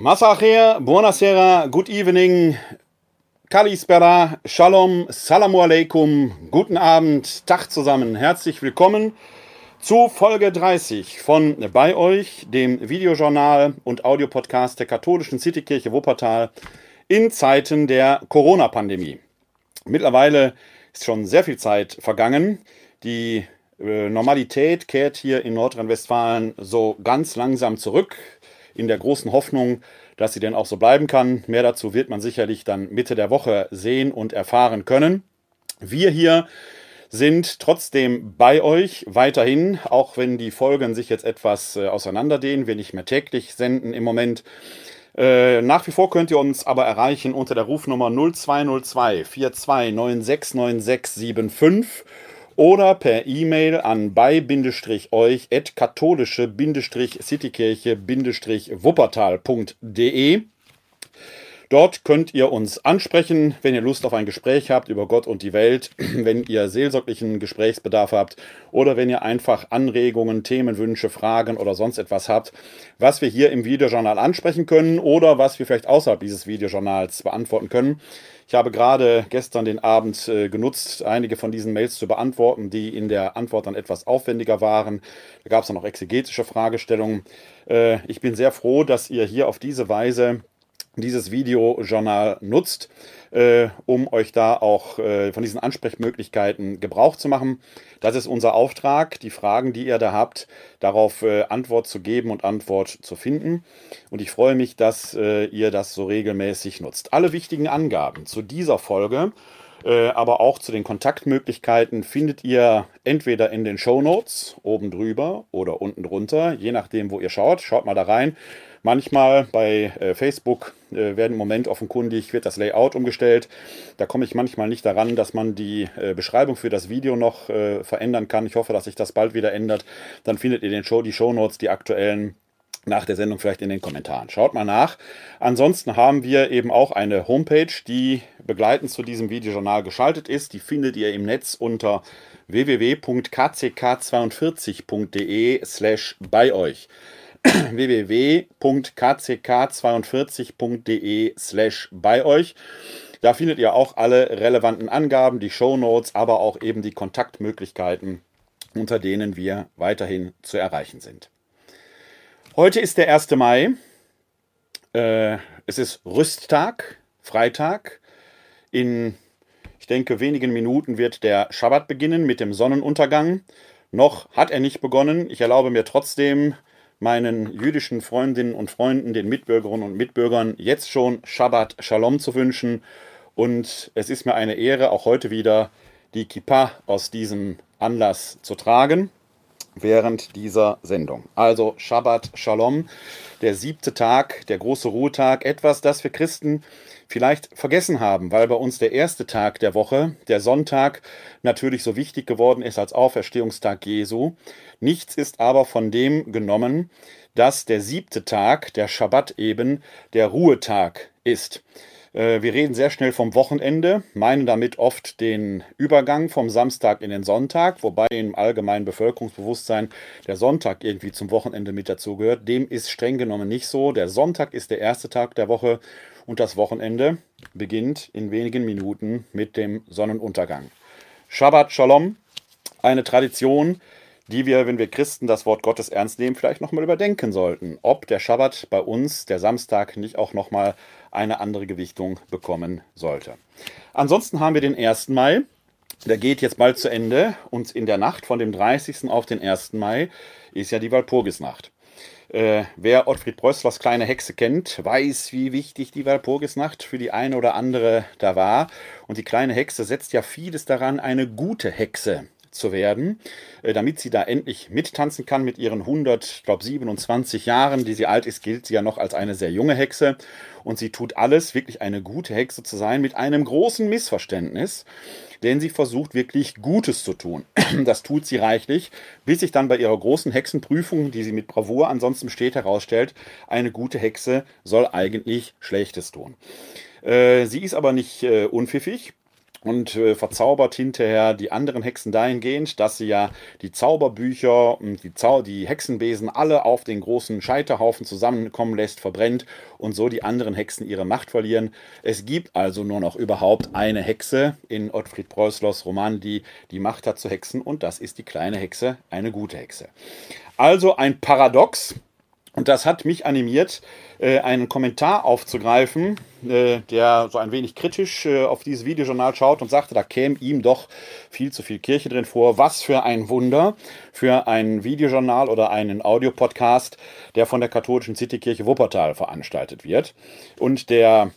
Masacher, buonasera, good evening, Kalispera, Shalom, Salamu alaikum, guten Abend, Tag zusammen, herzlich willkommen zu Folge 30 von Bei euch, dem Videojournal und Audiopodcast der katholischen Citykirche Wuppertal in Zeiten der Corona-Pandemie. Mittlerweile ist schon sehr viel Zeit vergangen. Die äh, Normalität kehrt hier in Nordrhein-Westfalen so ganz langsam zurück, in der großen Hoffnung, dass sie denn auch so bleiben kann. Mehr dazu wird man sicherlich dann Mitte der Woche sehen und erfahren können. Wir hier sind trotzdem bei euch weiterhin, auch wenn die Folgen sich jetzt etwas äh, auseinanderdehnen, wir nicht mehr täglich senden im Moment. Äh, nach wie vor könnt ihr uns aber erreichen unter der Rufnummer 0202 42969675 oder per E-Mail an bei-euch at katholische-citykirche-wuppertal.de. Dort könnt ihr uns ansprechen, wenn ihr Lust auf ein Gespräch habt über Gott und die Welt, wenn ihr seelsorglichen Gesprächsbedarf habt oder wenn ihr einfach Anregungen, Themenwünsche, Fragen oder sonst etwas habt, was wir hier im Videojournal ansprechen können oder was wir vielleicht außerhalb dieses Videojournals beantworten können. Ich habe gerade gestern den Abend äh, genutzt, einige von diesen Mails zu beantworten, die in der Antwort dann etwas aufwendiger waren. Da gab es dann noch exegetische Fragestellungen. Äh, ich bin sehr froh, dass ihr hier auf diese Weise dieses Videojournal nutzt, äh, um euch da auch äh, von diesen Ansprechmöglichkeiten Gebrauch zu machen. Das ist unser Auftrag, die Fragen, die ihr da habt, darauf äh, Antwort zu geben und Antwort zu finden. Und ich freue mich, dass äh, ihr das so regelmäßig nutzt. Alle wichtigen Angaben zu dieser Folge aber auch zu den Kontaktmöglichkeiten findet ihr entweder in den Show Notes oben drüber oder unten drunter, je nachdem, wo ihr schaut. Schaut mal da rein. Manchmal bei äh, Facebook äh, werden im Moment offenkundig, wird das Layout umgestellt. Da komme ich manchmal nicht daran, dass man die äh, Beschreibung für das Video noch äh, verändern kann. Ich hoffe, dass sich das bald wieder ändert. Dann findet ihr den Show, die Show Notes, die aktuellen nach der Sendung vielleicht in den Kommentaren. Schaut mal nach. Ansonsten haben wir eben auch eine Homepage, die begleitend zu diesem Videojournal geschaltet ist. Die findet ihr im Netz unter www.kck42.de slash bei euch www.kck42.de slash bei euch. Da findet ihr auch alle relevanten Angaben, die Show Notes, aber auch eben die Kontaktmöglichkeiten, unter denen wir weiterhin zu erreichen sind. Heute ist der 1. Mai. Äh, es ist Rüsttag, Freitag. In, ich denke, wenigen Minuten wird der Schabbat beginnen mit dem Sonnenuntergang. Noch hat er nicht begonnen. Ich erlaube mir trotzdem, meinen jüdischen Freundinnen und Freunden, den Mitbürgerinnen und Mitbürgern jetzt schon Shabbat Shalom zu wünschen. Und es ist mir eine Ehre, auch heute wieder die Kippa aus diesem Anlass zu tragen während dieser Sendung. Also Shabbat Shalom, der siebte Tag, der große Ruhetag, etwas, das wir Christen vielleicht vergessen haben, weil bei uns der erste Tag der Woche, der Sonntag, natürlich so wichtig geworden ist als Auferstehungstag Jesu. Nichts ist aber von dem genommen, dass der siebte Tag, der Schabbat eben, der Ruhetag ist. Äh, wir reden sehr schnell vom Wochenende, meinen damit oft den Übergang vom Samstag in den Sonntag, wobei im allgemeinen Bevölkerungsbewusstsein der Sonntag irgendwie zum Wochenende mit dazugehört. Dem ist streng genommen nicht so. Der Sonntag ist der erste Tag der Woche und das Wochenende beginnt in wenigen Minuten mit dem Sonnenuntergang. Shabbat Shalom, eine Tradition, die wir, wenn wir Christen das Wort Gottes ernst nehmen, vielleicht nochmal überdenken sollten. Ob der Schabbat bei uns, der Samstag, nicht auch nochmal eine andere Gewichtung bekommen sollte. Ansonsten haben wir den 1. Mai. Der geht jetzt bald zu Ende und in der Nacht von dem 30. auf den 1. Mai ist ja die Walpurgisnacht. Äh, wer Ottfried Preußlers kleine Hexe kennt, weiß, wie wichtig die Walpurgisnacht für die eine oder andere da war. Und die kleine Hexe setzt ja vieles daran, eine gute Hexe zu werden, äh, damit sie da endlich mittanzen kann mit ihren 100, ich glaube 27 Jahren, die sie alt ist, gilt sie ja noch als eine sehr junge Hexe und sie tut alles, wirklich eine gute Hexe zu sein, mit einem großen Missverständnis, denn sie versucht wirklich Gutes zu tun. Das tut sie reichlich, bis sich dann bei ihrer großen Hexenprüfung, die sie mit Bravour ansonsten steht, herausstellt, eine gute Hexe soll eigentlich Schlechtes tun. Äh, sie ist aber nicht äh, unpfiffig und äh, verzaubert hinterher die anderen Hexen dahingehend, dass sie ja die Zauberbücher und die, Zau die Hexenbesen alle auf den großen Scheiterhaufen zusammenkommen lässt, verbrennt und so die anderen Hexen ihre Macht verlieren. Es gibt also nur noch überhaupt eine Hexe in Ottfried Preußlers Roman, die die Macht hat zu hexen und das ist die kleine Hexe, eine gute Hexe. Also ein Paradox, und das hat mich animiert, äh, einen Kommentar aufzugreifen, äh, der so ein wenig kritisch äh, auf dieses Videojournal schaut und sagte, da käme ihm doch viel zu viel Kirche drin vor. Was für ein Wunder für ein Videojournal oder einen Audiopodcast, der von der katholischen Citykirche Wuppertal veranstaltet wird. Und der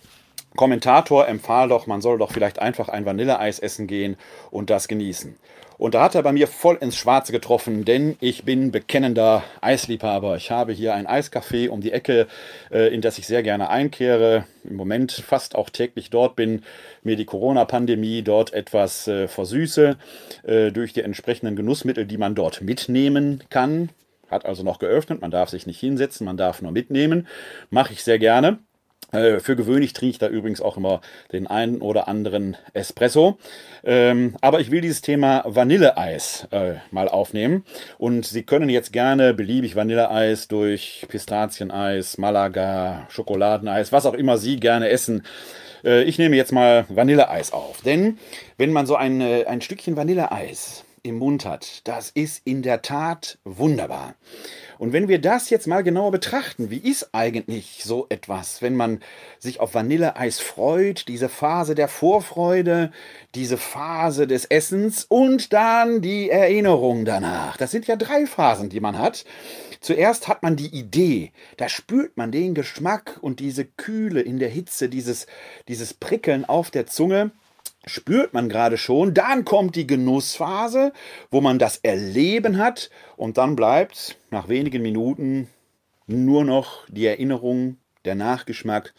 Kommentator empfahl doch, man soll doch vielleicht einfach ein Vanilleeis essen gehen und das genießen. Und da hat er bei mir voll ins Schwarze getroffen, denn ich bin bekennender Eisliebhaber. Ich habe hier ein Eiscafé um die Ecke, äh, in das ich sehr gerne einkehre. Im Moment fast auch täglich dort bin, mir die Corona-Pandemie dort etwas äh, versüße äh, durch die entsprechenden Genussmittel, die man dort mitnehmen kann. Hat also noch geöffnet, man darf sich nicht hinsetzen, man darf nur mitnehmen. Mache ich sehr gerne. Äh, für gewöhnlich trinke ich da übrigens auch immer den einen oder anderen Espresso. Ähm, aber ich will dieses Thema Vanilleeis äh, mal aufnehmen. Und Sie können jetzt gerne beliebig Vanilleeis durch Pistazieneis, Malaga, Schokoladeneis, was auch immer Sie gerne essen. Äh, ich nehme jetzt mal Vanilleeis auf. Denn wenn man so ein, äh, ein Stückchen Vanilleeis im Mund hat, das ist in der Tat wunderbar. Und wenn wir das jetzt mal genauer betrachten, wie ist eigentlich so etwas, wenn man sich auf Vanilleeis freut, diese Phase der Vorfreude, diese Phase des Essens und dann die Erinnerung danach. Das sind ja drei Phasen, die man hat. Zuerst hat man die Idee, da spürt man den Geschmack und diese Kühle in der Hitze, dieses, dieses Prickeln auf der Zunge spürt man gerade schon. Dann kommt die Genussphase, wo man das Erleben hat und dann bleibt nach wenigen Minuten nur noch die Erinnerung, der Nachgeschmack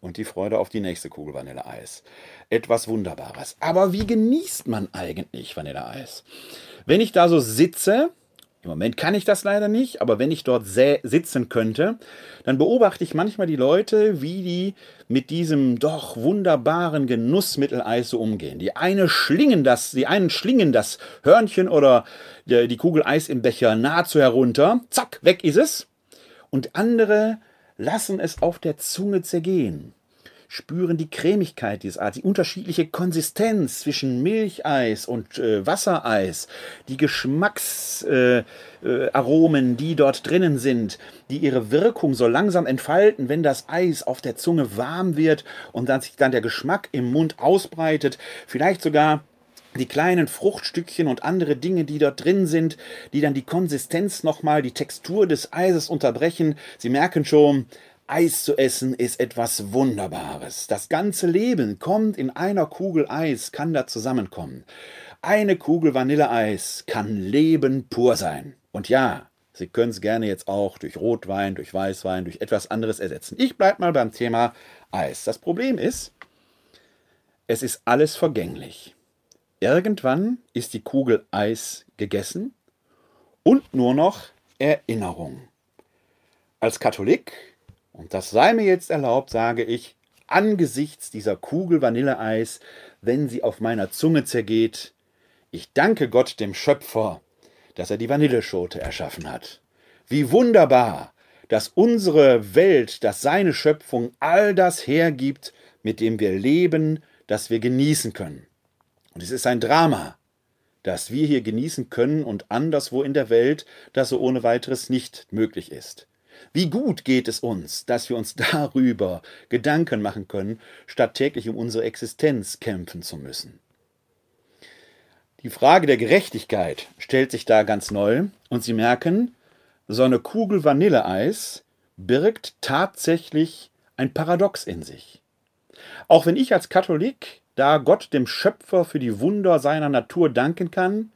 und die Freude auf die nächste Kugel Vanilleeis. Etwas Wunderbares. Aber wie genießt man eigentlich Vanilleeis? Wenn ich da so sitze im Moment kann ich das leider nicht, aber wenn ich dort sitzen könnte, dann beobachte ich manchmal die Leute, wie die mit diesem doch wunderbaren Genussmitteleis so umgehen. Die eine schlingen das, die einen schlingen das Hörnchen oder die Kugel Eis im Becher nahezu herunter, zack, weg ist es. Und andere lassen es auf der Zunge zergehen spüren die Cremigkeit dieses Eis, die unterschiedliche Konsistenz zwischen Milcheis und äh, Wassereis, die Geschmacksaromen, äh, äh, die dort drinnen sind, die ihre Wirkung so langsam entfalten, wenn das Eis auf der Zunge warm wird und dann sich dann der Geschmack im Mund ausbreitet, vielleicht sogar die kleinen Fruchtstückchen und andere Dinge, die dort drin sind, die dann die Konsistenz nochmal, die Textur des Eises unterbrechen. Sie merken schon, Eis zu essen ist etwas Wunderbares. Das ganze Leben kommt in einer Kugel Eis, kann da zusammenkommen. Eine Kugel Vanilleeis kann Leben pur sein. Und ja, Sie können es gerne jetzt auch durch Rotwein, durch Weißwein, durch etwas anderes ersetzen. Ich bleibe mal beim Thema Eis. Das Problem ist, es ist alles vergänglich. Irgendwann ist die Kugel Eis gegessen und nur noch Erinnerung. Als Katholik und das sei mir jetzt erlaubt, sage ich, angesichts dieser Kugel Vanilleeis, wenn sie auf meiner Zunge zergeht, ich danke Gott dem Schöpfer, dass er die Vanilleschote erschaffen hat. Wie wunderbar, dass unsere Welt, dass seine Schöpfung all das hergibt, mit dem wir leben, das wir genießen können. Und es ist ein Drama, das wir hier genießen können und anderswo in der Welt, das so ohne weiteres nicht möglich ist. Wie gut geht es uns, dass wir uns darüber Gedanken machen können, statt täglich um unsere Existenz kämpfen zu müssen. Die Frage der Gerechtigkeit stellt sich da ganz neu und Sie merken, so eine Kugel Vanilleeis birgt tatsächlich ein Paradox in sich. Auch wenn ich als Katholik da Gott dem Schöpfer für die Wunder seiner Natur danken kann,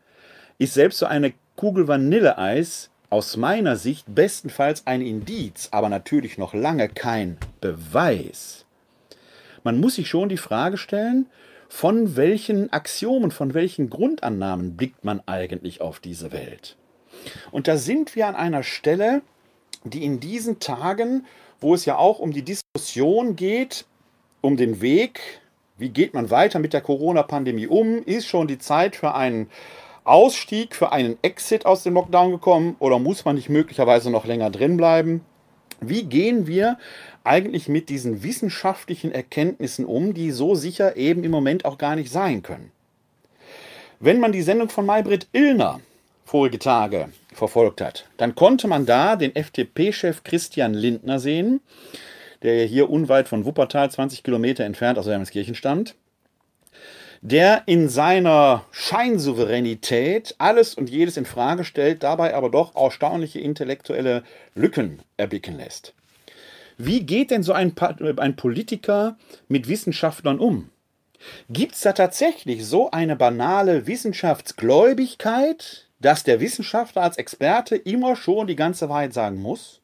ist selbst so eine Kugel Vanilleeis aus meiner Sicht bestenfalls ein Indiz, aber natürlich noch lange kein Beweis. Man muss sich schon die Frage stellen, von welchen Axiomen, von welchen Grundannahmen blickt man eigentlich auf diese Welt? Und da sind wir an einer Stelle, die in diesen Tagen, wo es ja auch um die Diskussion geht, um den Weg, Wie geht man weiter mit der Corona-Pandemie um? Ist schon die Zeit für einen Ausstieg, für einen Exit aus dem Lockdown gekommen oder muss man nicht möglicherweise noch länger drin bleiben? Wie gehen wir eigentlich mit diesen wissenschaftlichen Erkenntnissen um, die so sicher eben im Moment auch gar nicht sein können? Wenn man die Sendung von Maybrit Illner vorige Tage verfolgt hat, dann konnte man da den FDP-Chef Christian Lindner sehen, der hier unweit von Wuppertal, 20 Kilometer entfernt aus Wermelskirchen stand, der in seiner Scheinsouveränität alles und jedes in Frage stellt, dabei aber doch erstaunliche intellektuelle Lücken erblicken lässt. Wie geht denn so ein, ein Politiker mit Wissenschaftlern um? Gibt es da tatsächlich so eine banale Wissenschaftsgläubigkeit, dass der Wissenschaftler als Experte immer schon die ganze Wahrheit sagen muss?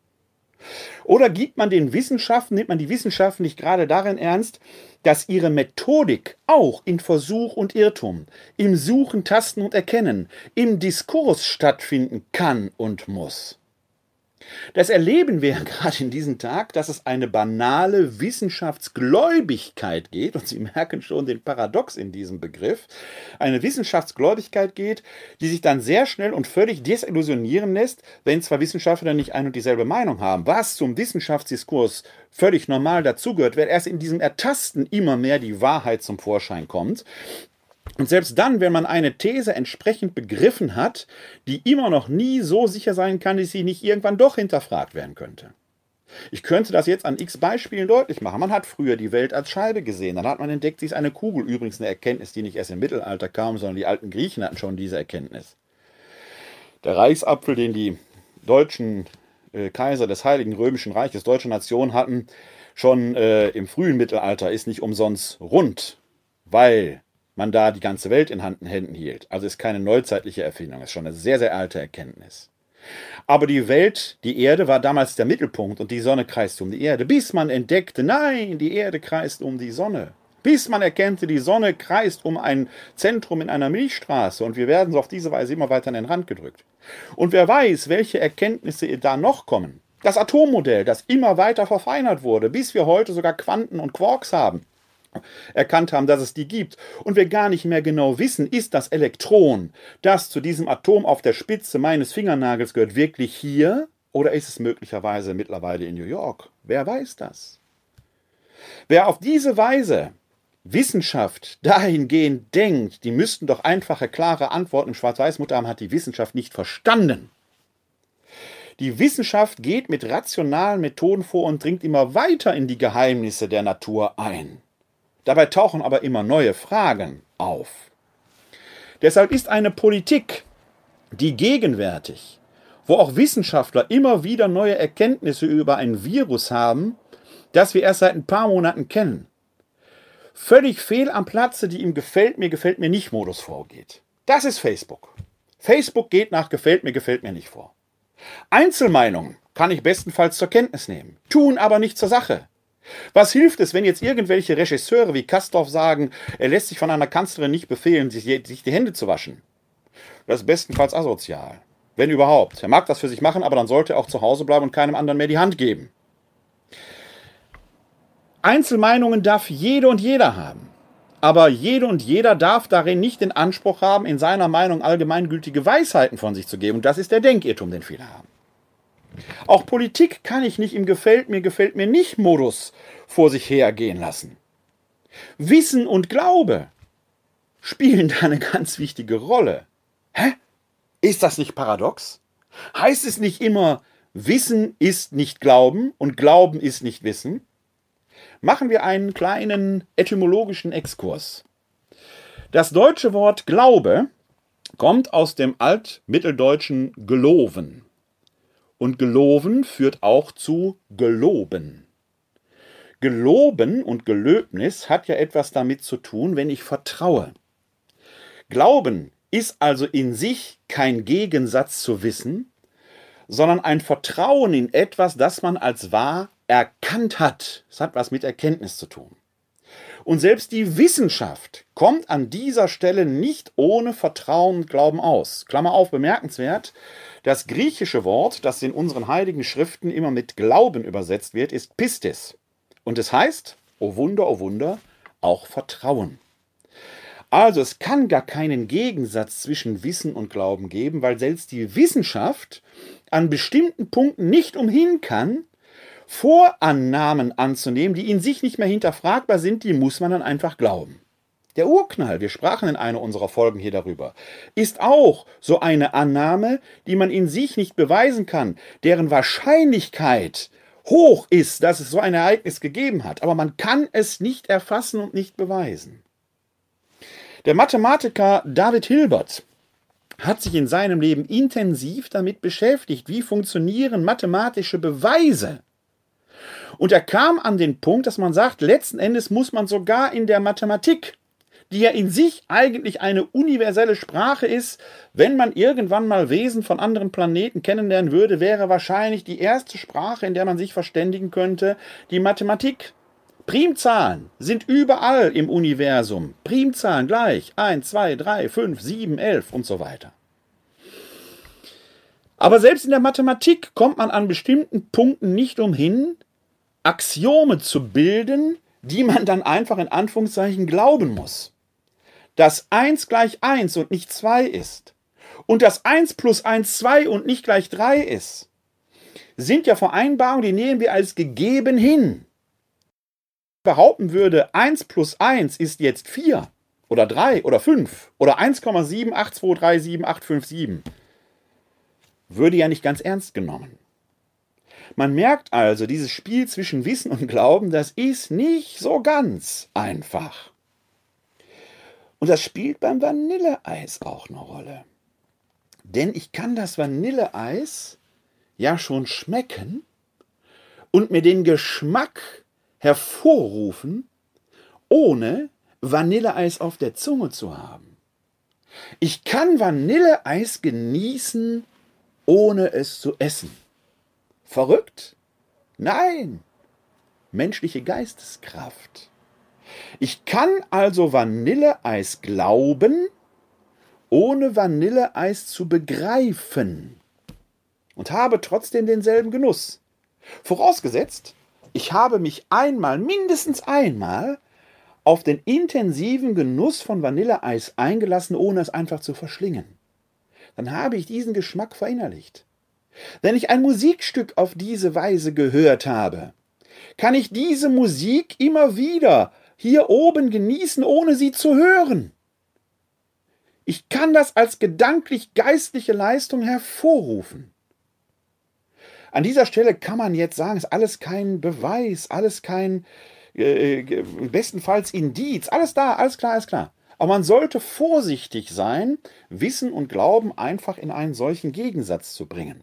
Oder gibt man den Wissenschaften, nimmt man die Wissenschaften nicht gerade darin ernst, dass ihre Methodik auch in Versuch und Irrtum, im Suchen, Tasten und Erkennen, im Diskurs stattfinden kann und muss? Das erleben wir ja gerade in diesem Tag, dass es eine banale Wissenschaftsgläubigkeit geht, und Sie merken schon den Paradox in diesem Begriff, eine Wissenschaftsgläubigkeit geht, die sich dann sehr schnell und völlig desillusionieren lässt, wenn zwei Wissenschaftler nicht ein und dieselbe Meinung haben. Was zum Wissenschaftsdiskurs völlig normal dazugehört, weil erst in diesem Ertasten immer mehr die Wahrheit zum Vorschein kommt. Und selbst dann, wenn man eine These entsprechend begriffen hat, die immer noch nie so sicher sein kann, dass sie nicht irgendwann doch hinterfragt werden könnte. Ich könnte das jetzt an x Beispielen deutlich machen. Man hat früher die Welt als Scheibe gesehen. Dann hat man entdeckt, sie ist eine Kugel. Übrigens eine Erkenntnis, die nicht erst im Mittelalter kam, sondern die alten Griechen hatten schon diese Erkenntnis. Der Reichsapfel, den die deutschen äh, Kaiser des Heiligen Römischen Reiches, deutsche Nation hatten, schon äh, im frühen Mittelalter, ist nicht umsonst rund, weil man da die ganze Welt in Händen hielt. Also ist keine neuzeitliche Erfindung, ist schon eine sehr, sehr alte Erkenntnis. Aber die Welt, die Erde war damals der Mittelpunkt und die Sonne kreist um die Erde, bis man entdeckte, nein, die Erde kreist um die Sonne. Bis man erkannte, die Sonne kreist um ein Zentrum in einer Milchstraße und wir werden so auf diese Weise immer weiter an den Rand gedrückt. Und wer weiß, welche Erkenntnisse da noch kommen. Das Atommodell, das immer weiter verfeinert wurde, bis wir heute sogar Quanten und Quarks haben erkannt haben, dass es die gibt und wir gar nicht mehr genau wissen, ist das Elektron, das zu diesem Atom auf der Spitze meines Fingernagels gehört, wirklich hier oder ist es möglicherweise mittlerweile in New York? Wer weiß das? Wer auf diese Weise Wissenschaft dahingehend denkt, die müssten doch einfache, klare Antworten im Schwarz-Weiß-Mutter haben, hat die Wissenschaft nicht verstanden. Die Wissenschaft geht mit rationalen Methoden vor und dringt immer weiter in die Geheimnisse der Natur ein. Dabei tauchen aber immer neue Fragen auf. Deshalb ist eine Politik, die gegenwärtig, wo auch Wissenschaftler immer wieder neue Erkenntnisse über ein Virus haben, das wir erst seit ein paar Monaten kennen, völlig fehl am Platze, die im Gefällt mir, gefällt mir nicht Modus vorgeht. Das ist Facebook. Facebook geht nach Gefällt mir, gefällt mir nicht vor. Einzelmeinungen kann ich bestenfalls zur Kenntnis nehmen, tun aber nicht zur Sache. Was hilft es, wenn jetzt irgendwelche Regisseure wie Kastorf sagen, er lässt sich von einer Kanzlerin nicht befehlen, sich, die Hände zu waschen? Das ist bestenfalls asozial. Wenn überhaupt. Er mag das für sich machen, aber dann sollte er auch zu Hause bleiben und keinem anderen mehr die Hand geben. Einzelmeinungen darf jede und jeder haben. Aber jede und jeder darf darin nicht den Anspruch haben, in seiner Meinung allgemeingültige Weisheiten von sich zu geben. Und das ist der Denkirrtum, den viele haben. Auch Politik kann ich nicht im Gefällt mir, gefällt mir nicht Modus vor sich hergehen lassen. Wissen und Glaube spielen da eine ganz wichtige Rolle. Hä? Ist das nicht paradox? Heißt es nicht immer, Wissen ist nicht Glauben und Glauben ist nicht Wissen? Machen wir einen kleinen etymologischen Exkurs. Das deutsche Wort Glaube kommt aus dem altmitteldeutschen geloven. Und geloven führt auch zu geloben. Geloben und Gelöbnis hat ja etwas damit zu tun, wenn ich vertraue. Glauben ist also in sich kein Gegensatz zu Wissen, sondern ein Vertrauen in etwas, das man als wahr erkannt hat. Es hat was mit Erkenntnis zu tun. Und selbst die Wissenschaft kommt an dieser Stelle nicht ohne Vertrauen und Glauben aus. Klammer auf, bemerkenswert, das griechische Wort, das in unseren heiligen Schriften immer mit Glauben übersetzt wird, ist Pistis. Und es heißt, o Wunder, o Wunder, auch Vertrauen. Also es kann gar keinen Gegensatz zwischen Wissen und Glauben geben, weil selbst die Wissenschaft an bestimmten Punkten nicht umhin kann, Vorannahmen anzunehmen, die in sich nicht mehr hinterfragbar sind, die muss man dann einfach glauben. Der Urknall, wir sprachen in einer unserer Folgen hier darüber, ist auch so eine Annahme, die man in sich nicht beweisen kann, deren Wahrscheinlichkeit hoch ist, dass es so ein Ereignis gegeben hat, aber man kann es nicht erfassen und nicht beweisen. Der Mathematiker David Hilbert hat sich in seinem Leben intensiv damit beschäftigt, wie funktionieren mathematische Beweise. Und er kam an den Punkt, dass man sagt, letzten Endes muss man sogar in der Mathematik, die ja in sich eigentlich eine universelle Sprache ist, wenn man irgendwann mal Wesen von anderen Planeten kennenlernen würde, wäre wahrscheinlich die erste Sprache, in der man sich verständigen könnte, die Mathematik. Primzahlen sind überall im Universum. Primzahlen gleich 1, 2, 3, 5, 7, 11 und so weiter. Aber selbst in der Mathematik kommt man an bestimmten Punkten nicht umhin, Axiome zu bilden, die man dann einfach in Anführungszeichen glauben muss. Dass 1 gleich 1 und nicht 2 ist und dass 1 plus 1 2 und nicht gleich 3 ist, sind ja Vereinbarungen, die nehmen wir als gegeben hin behaupten würde, 1 plus 1 ist jetzt 4 oder 3 oder 5 oder 1,78237857, würde ja nicht ganz ernst genommen. Man merkt also, dieses Spiel zwischen Wissen und Glauben, das ist nicht so ganz einfach. Und das spielt beim Vanilleeis auch eine Rolle. Denn ich kann das Vanilleeis ja schon schmecken und mir den Geschmack hervorrufen, ohne Vanilleeis auf der Zunge zu haben. Ich kann Vanilleeis genießen, ohne es zu essen. Verrückt? Nein. Menschliche Geisteskraft. Ich kann also Vanilleeis glauben, ohne Vanilleeis zu begreifen und habe trotzdem denselben Genuss. Vorausgesetzt, ich habe mich einmal, mindestens einmal, auf den intensiven Genuss von Vanilleeis eingelassen, ohne es einfach zu verschlingen. Dann habe ich diesen Geschmack verinnerlicht. Wenn ich ein Musikstück auf diese Weise gehört habe, kann ich diese Musik immer wieder hier oben genießen, ohne sie zu hören. Ich kann das als gedanklich-geistliche Leistung hervorrufen. An dieser Stelle kann man jetzt sagen, ist alles kein Beweis, alles kein äh, äh, bestenfalls Indiz, alles da, alles klar, alles klar. Aber man sollte vorsichtig sein, Wissen und Glauben einfach in einen solchen Gegensatz zu bringen.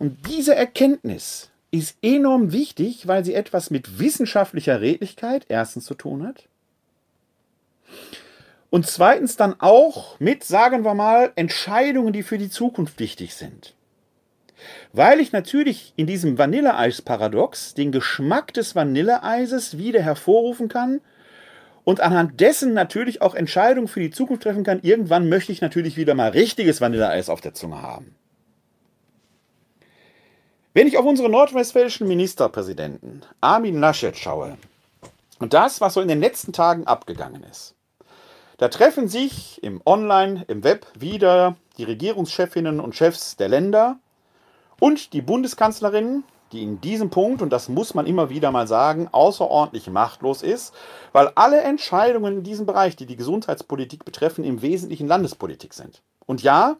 Und diese Erkenntnis ist enorm wichtig, weil sie etwas mit wissenschaftlicher Redlichkeit erstens zu tun hat. Und zweitens dann auch mit, sagen wir mal, Entscheidungen, die für die Zukunft wichtig sind. Weil ich natürlich in diesem Vanilleeis-Paradox den Geschmack des Vanilleeises wieder hervorrufen kann und anhand dessen natürlich auch Entscheidungen für die Zukunft treffen kann. Irgendwann möchte ich natürlich wieder mal richtiges Vanilleeis auf der Zunge haben. Wenn ich auf unsere nordwestfälischen Ministerpräsidenten Armin Laschet schaue und das, was so in den letzten Tagen abgegangen ist, da treffen sich im Online, im Web wieder die Regierungschefinnen und Chefs der Länder und die Bundeskanzlerin, die in diesem Punkt, und das muss man immer wieder mal sagen, außerordentlich machtlos ist, weil alle Entscheidungen in diesem Bereich, die die Gesundheitspolitik betreffen, im Wesentlichen Landespolitik sind. Und ja,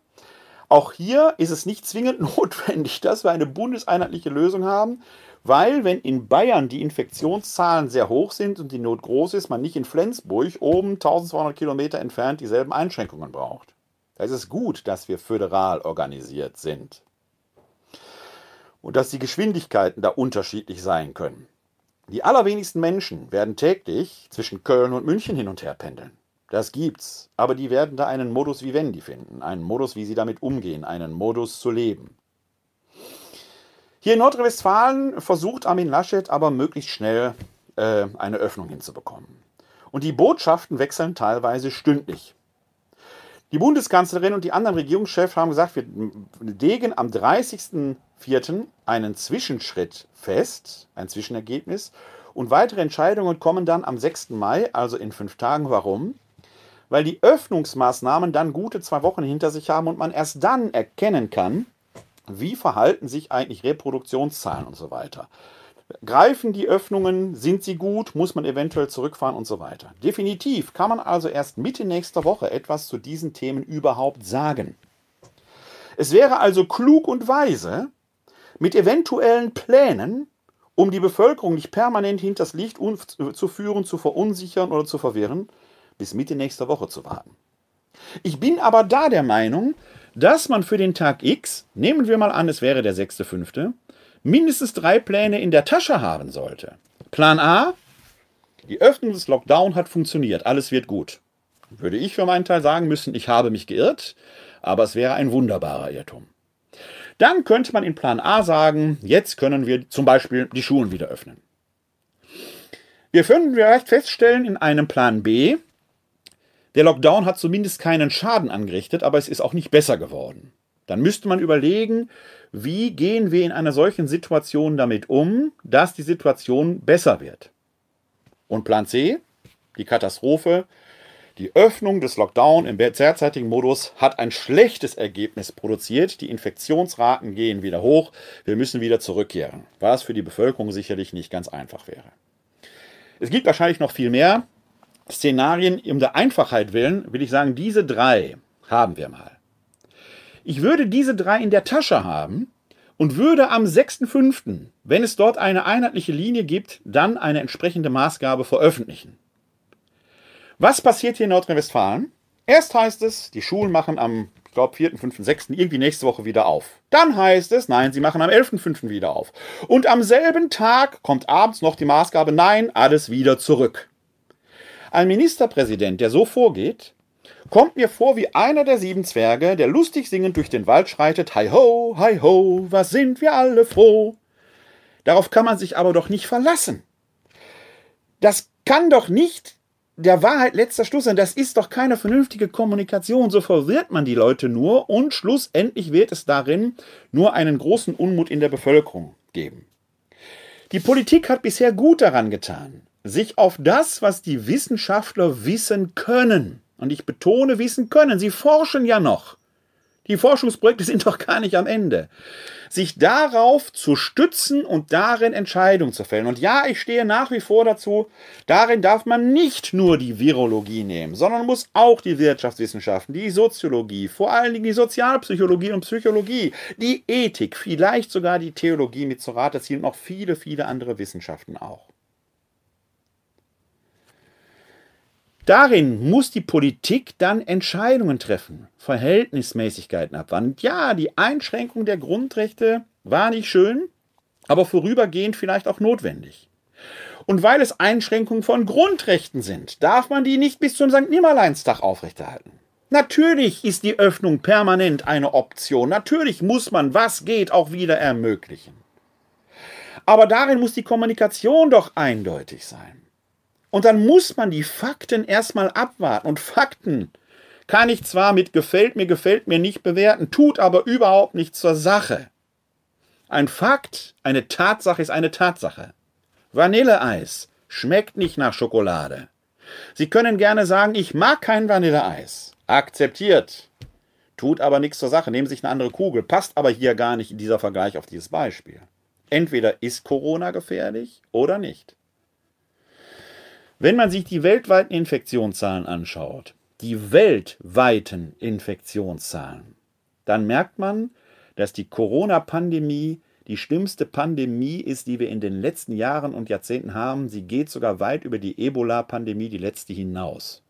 auch hier ist es nicht zwingend notwendig, dass wir eine bundeseinheitliche Lösung haben, weil wenn in Bayern die Infektionszahlen sehr hoch sind und die Not groß ist, man nicht in Flensburg oben 1200 Kilometer entfernt dieselben Einschränkungen braucht. Da ist es gut, dass wir föderal organisiert sind und dass die Geschwindigkeiten da unterschiedlich sein können. Die allerwenigsten Menschen werden täglich zwischen Köln und München hin und her pendeln. Das gibt's, aber die werden da einen Modus vivendi finden, einen Modus, wie sie damit umgehen, einen Modus zu leben. Hier in Nordrhein-Westfalen versucht Armin Laschet aber möglichst schnell äh, eine Öffnung hinzubekommen. Und die Botschaften wechseln teilweise stündlich. Die Bundeskanzlerin und die anderen Regierungschefs haben gesagt, wir legen am 30.04. einen Zwischenschritt fest, ein Zwischenergebnis. Und weitere Entscheidungen kommen dann am 6. Mai, also in fünf Tagen. Warum? Weil die Öffnungsmaßnahmen dann gute zwei Wochen hinter sich haben und man erst dann erkennen kann, wie verhalten sich eigentlich Reproduktionszahlen und so weiter. Greifen die Öffnungen? Sind sie gut? Muss man eventuell zurückfahren und so weiter? Definitiv kann man also erst Mitte nächster Woche etwas zu diesen Themen überhaupt sagen. Es wäre also klug und weise, mit eventuellen Plänen, um die Bevölkerung nicht permanent hinters Licht zu führen, zu verunsichern oder zu verwirren, bis Mitte nächster Woche zu warten. Ich bin aber da der Meinung, dass man für den Tag X, nehmen wir mal an, es wäre der 6.5., mindestens drei Pläne in der Tasche haben sollte. Plan A, die Öffnung des Lockdown hat funktioniert, alles wird gut. Würde ich für meinen Teil sagen müssen, ich habe mich geirrt, aber es wäre ein wunderbarer Irrtum. Dann könnte man in Plan A sagen, jetzt können wir zum Beispiel die Schulen wieder öffnen. Wir können vielleicht feststellen in einem Plan B, der Lockdown hat zumindest keinen Schaden angerichtet, aber es ist auch nicht besser geworden. Dann müsste man überlegen, wie gehen wir in einer solchen Situation damit um, dass die Situation besser wird. Und Plan C, die Katastrophe, die Öffnung des Lockdown im derzeitigen Modus hat ein schlechtes Ergebnis produziert. Die Infektionsraten gehen wieder hoch. Wir müssen wieder zurückkehren, was für die Bevölkerung sicherlich nicht ganz einfach wäre. Es gibt wahrscheinlich noch viel mehr Szenarien. Um der Einfachheit willen will ich sagen, diese drei haben wir mal. Ich würde diese drei in der Tasche haben und würde am 6.5., wenn es dort eine einheitliche Linie gibt, dann eine entsprechende Maßgabe veröffentlichen. Was passiert hier in Nordrhein-Westfalen? Erst heißt es, die Schulen machen am, ich glaube, 4., 5., 6. irgendwie nächste Woche wieder auf. Dann heißt es, nein, sie machen am 11.5. wieder auf. Und am selben Tag kommt abends noch die Maßgabe, nein, alles wieder zurück. Ein Ministerpräsident, der so vorgeht, kommt mir vor wie einer der sieben Zwerge, der lustig singend durch den Wald schreitet, Hi ho, hi ho, was sind wir alle froh. Darauf kann man sich aber doch nicht verlassen. Das kann doch nicht der Wahrheit letzter Schluss sein. Das ist doch keine vernünftige Kommunikation. So verwirrt man die Leute nur und schlussendlich wird es darin nur einen großen Unmut in der Bevölkerung geben. Die Politik hat bisher gut daran getan, sich auf das, was die Wissenschaftler wissen können, und ich betone, wissen können. Sie forschen ja noch. Die Forschungsprojekte sind doch gar nicht am Ende. Sich darauf zu stützen und darin Entscheidungen zu fällen. Und ja, ich stehe nach wie vor dazu, darin darf man nicht nur die Virologie nehmen, sondern muss auch die Wirtschaftswissenschaften, die Soziologie, vor allen Dingen die Sozialpsychologie und Psychologie, die Ethik, vielleicht sogar die Theologie mit zu Rate ziehen und noch viele, viele andere Wissenschaften auch. Darin muss die Politik dann Entscheidungen treffen, Verhältnismäßigkeiten abwandern. Ja, die Einschränkung der Grundrechte war nicht schön, aber vorübergehend vielleicht auch notwendig. Und weil es Einschränkungen von Grundrechten sind, darf man die nicht bis zum St. Nimmerleinstag aufrechterhalten. Natürlich ist die Öffnung permanent eine Option. Natürlich muss man, was geht, auch wieder ermöglichen. Aber darin muss die Kommunikation doch eindeutig sein. Und dann muss man die Fakten erstmal abwarten. Und Fakten kann ich zwar mit gefällt mir, gefällt mir nicht bewerten, tut aber überhaupt nichts zur Sache. Ein Fakt, eine Tatsache ist eine Tatsache. Vanilleeis schmeckt nicht nach Schokolade. Sie können gerne sagen, ich mag kein Vanilleeis. Akzeptiert. Tut aber nichts zur Sache. Nehmen Sie sich eine andere Kugel. Passt aber hier gar nicht in dieser Vergleich auf dieses Beispiel. Entweder ist Corona gefährlich oder nicht. Wenn man sich die weltweiten Infektionszahlen anschaut, die weltweiten Infektionszahlen, dann merkt man, dass die Corona-Pandemie die schlimmste Pandemie ist, die wir in den letzten Jahren und Jahrzehnten haben. Sie geht sogar weit über die Ebola-Pandemie, die letzte hinaus.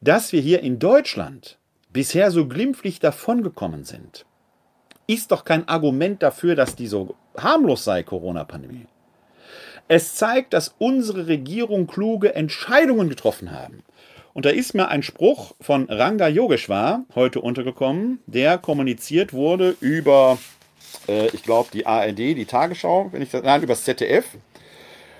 Dass wir hier in Deutschland bisher so glimpflich davongekommen sind, ist doch kein Argument dafür, dass die so harmlos sei, Corona-Pandemie. Es zeigt, dass unsere Regierung kluge Entscheidungen getroffen haben. Und da ist mir ein Spruch von Ranga Yogeshwar heute untergekommen, der kommuniziert wurde über, äh, ich glaube, die ARD, die Tagesschau, wenn ich das, nein, über das ZDF.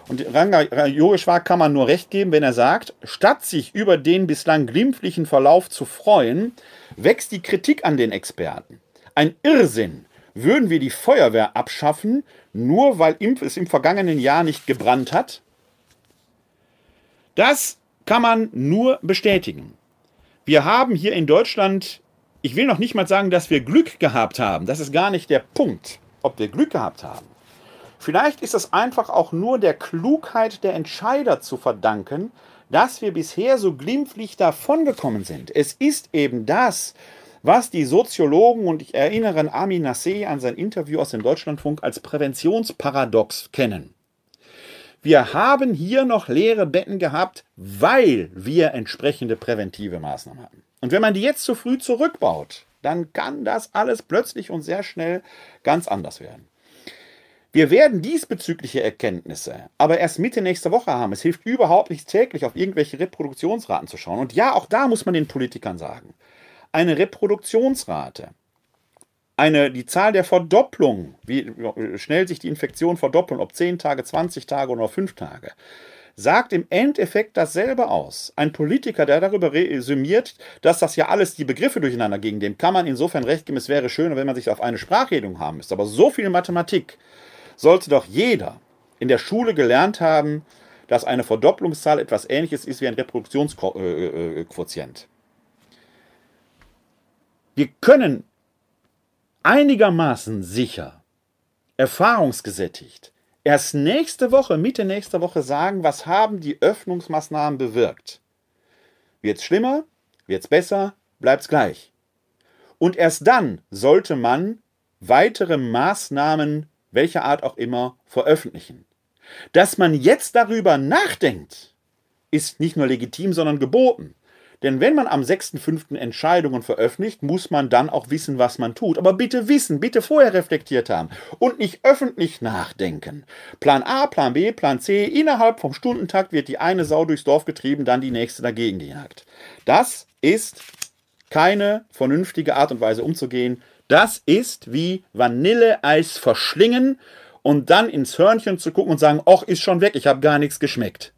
Und Ranga Yogeshwar kann man nur recht geben, wenn er sagt, statt sich über den bislang glimpflichen Verlauf zu freuen, wächst die Kritik an den Experten. Ein Irrsinn, würden wir die Feuerwehr abschaffen, nur weil es im vergangenen Jahr nicht gebrannt hat? Das kann man nur bestätigen. Wir haben hier in Deutschland, ich will noch nicht mal sagen, dass wir Glück gehabt haben. Das ist gar nicht der Punkt, ob wir Glück gehabt haben. Vielleicht ist es einfach auch nur der Klugheit der Entscheider zu verdanken, dass wir bisher so glimpflich davongekommen sind. Es ist eben das, was die Soziologen, und ich erinnere an Armin Nassé an sein Interview aus dem Deutschlandfunk, als Präventionsparadox kennen. Wir haben hier noch leere Betten gehabt, weil wir entsprechende präventive Maßnahmen hatten. Und wenn man die jetzt zu früh zurückbaut, dann kann das alles plötzlich und sehr schnell ganz anders werden. Wir werden diesbezügliche Erkenntnisse aber erst Mitte nächster Woche haben. Es hilft überhaupt nicht täglich auf irgendwelche Reproduktionsraten zu schauen. Und ja, auch da muss man den Politikern sagen, eine Reproduktionsrate, eine, die Zahl der Verdopplung, wie schnell sich die Infektion verdoppeln, ob 10 Tage, 20 Tage oder 5 Tage, sagt im Endeffekt dasselbe aus. Ein Politiker, der darüber resümiert, dass das ja alles die Begriffe durcheinander gegen dem kann man insofern recht geben, es wäre schöner, wenn man sich auf eine Sprachredung haben müsste. Aber so viel Mathematik sollte doch jeder in der Schule gelernt haben, dass eine Verdopplungszahl etwas ähnliches ist wie ein Reproduktionsquotient. Wir können einigermaßen sicher, erfahrungsgesättigt, erst nächste Woche, Mitte nächster Woche sagen, was haben die Öffnungsmaßnahmen bewirkt. Wird es schlimmer? Wird es besser? Bleibt es gleich. Und erst dann sollte man weitere Maßnahmen, welcher Art auch immer, veröffentlichen. Dass man jetzt darüber nachdenkt, ist nicht nur legitim, sondern geboten. Denn wenn man am 6.5. Entscheidungen veröffentlicht, muss man dann auch wissen, was man tut. Aber bitte wissen, bitte vorher reflektiert haben und nicht öffentlich nachdenken. Plan A, Plan B, Plan C, innerhalb vom Stundentakt wird die eine Sau durchs Dorf getrieben, dann die nächste dagegen gejagt. Das ist keine vernünftige Art und Weise umzugehen. Das ist wie Vanilleeis verschlingen und dann ins Hörnchen zu gucken und sagen, ach, ist schon weg, ich habe gar nichts geschmeckt.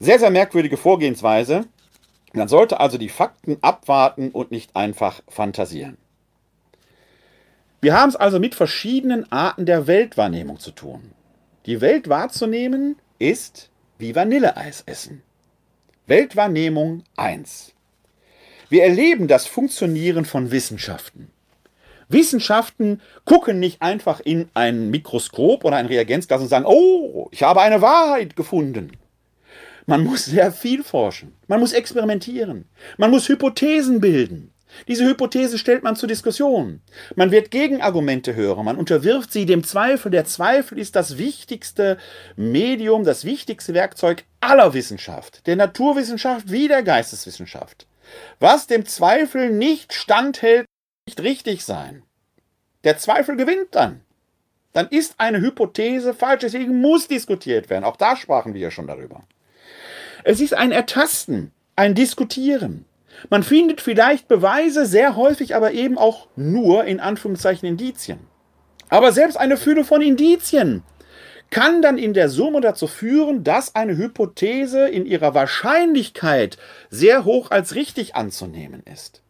Sehr, sehr merkwürdige Vorgehensweise. Man sollte also die Fakten abwarten und nicht einfach fantasieren. Wir haben es also mit verschiedenen Arten der Weltwahrnehmung zu tun. Die Welt wahrzunehmen ist wie Vanilleeis essen. Weltwahrnehmung 1. Wir erleben das Funktionieren von Wissenschaften. Wissenschaften gucken nicht einfach in ein Mikroskop oder ein Reagenzglas und sagen, oh, ich habe eine Wahrheit gefunden. Man muss sehr viel forschen. Man muss experimentieren. Man muss Hypothesen bilden. Diese Hypothese stellt man zur Diskussion. Man wird Gegenargumente hören. Man unterwirft sie dem Zweifel. Der Zweifel ist das wichtigste Medium, das wichtigste Werkzeug aller Wissenschaft. Der Naturwissenschaft wie der Geisteswissenschaft. Was dem Zweifel nicht standhält, nicht richtig sein. Der Zweifel gewinnt dann. Dann ist eine Hypothese falsch. Deswegen muss diskutiert werden. Auch da sprachen wir ja schon darüber. Es ist ein Ertasten, ein Diskutieren. Man findet vielleicht Beweise, sehr häufig aber eben auch nur in Anführungszeichen Indizien. Aber selbst eine Fülle von Indizien kann dann in der Summe dazu führen, dass eine Hypothese in ihrer Wahrscheinlichkeit sehr hoch als richtig anzunehmen ist.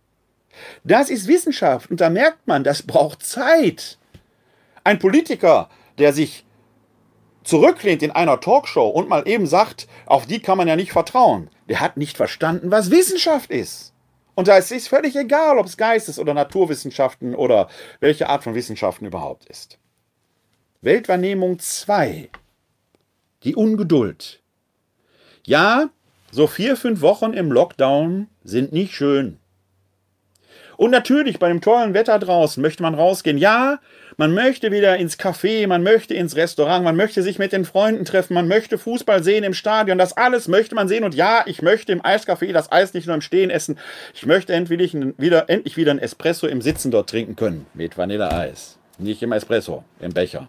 Das ist Wissenschaft und da merkt man, das braucht Zeit. Ein Politiker, der sich zurücklehnt in einer Talkshow und mal eben sagt, auf die kann man ja nicht vertrauen, der hat nicht verstanden, was Wissenschaft ist. Und da ist es völlig egal, ob es Geistes- oder Naturwissenschaften oder welche Art von Wissenschaften überhaupt ist. Weltwahrnehmung 2. Die Ungeduld. Ja, so vier, fünf Wochen im Lockdown sind nicht schön. Und natürlich bei dem tollen Wetter draußen möchte man rausgehen. Ja, man möchte wieder ins Café, man möchte ins Restaurant, man möchte sich mit den Freunden treffen, man möchte Fußball sehen im Stadion. Das alles möchte man sehen. Und ja, ich möchte im Eiscafé das Eis nicht nur im Stehen essen. Ich möchte endlich wieder, endlich wieder ein Espresso im Sitzen dort trinken können. Mit Vanilleeis. Nicht im Espresso, im Becher.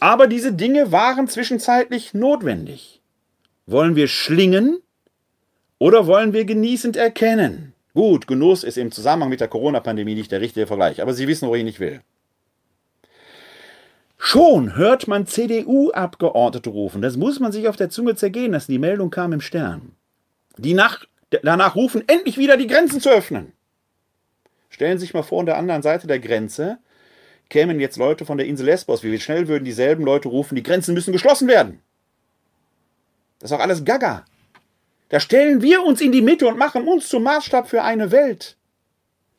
Aber diese Dinge waren zwischenzeitlich notwendig. Wollen wir schlingen oder wollen wir genießend erkennen? Gut, Genuss ist im Zusammenhang mit der Corona-Pandemie nicht der richtige Vergleich, aber Sie wissen, wo ich nicht will. Schon hört man CDU-Abgeordnete rufen. Das muss man sich auf der Zunge zergehen lassen. Die Meldung kam im Stern. Die nach, danach rufen, endlich wieder die Grenzen zu öffnen. Stellen Sie sich mal vor, an der anderen Seite der Grenze kämen jetzt Leute von der Insel Lesbos. Wie schnell würden dieselben Leute rufen, die Grenzen müssen geschlossen werden. Das ist auch alles Gaga. Da stellen wir uns in die Mitte und machen uns zum Maßstab für eine Welt.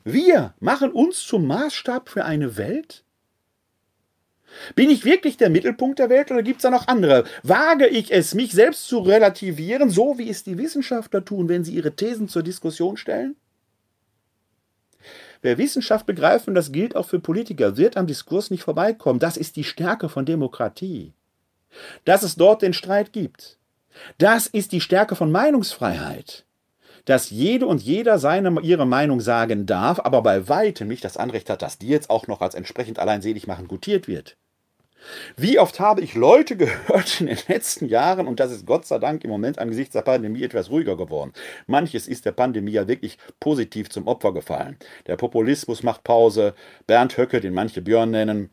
Wir machen uns zum Maßstab für eine Welt? Bin ich wirklich der Mittelpunkt der Welt oder gibt es da noch andere? Wage ich es, mich selbst zu relativieren, so wie es die Wissenschaftler tun, wenn sie ihre Thesen zur Diskussion stellen? Wer Wissenschaft begreift, und das gilt auch für Politiker, wird am Diskurs nicht vorbeikommen. Das ist die Stärke von Demokratie. Dass es dort den Streit gibt. Das ist die Stärke von Meinungsfreiheit. Dass jede und jeder seine, ihre Meinung sagen darf, aber bei weitem nicht das Anrecht hat, dass die jetzt auch noch als entsprechend alleinselig machen gutiert wird. Wie oft habe ich Leute gehört in den letzten Jahren, und das ist Gott sei Dank im Moment angesichts der Pandemie etwas ruhiger geworden. Manches ist der Pandemie ja wirklich positiv zum Opfer gefallen. Der Populismus macht Pause. Bernd Höcke, den manche Björn nennen,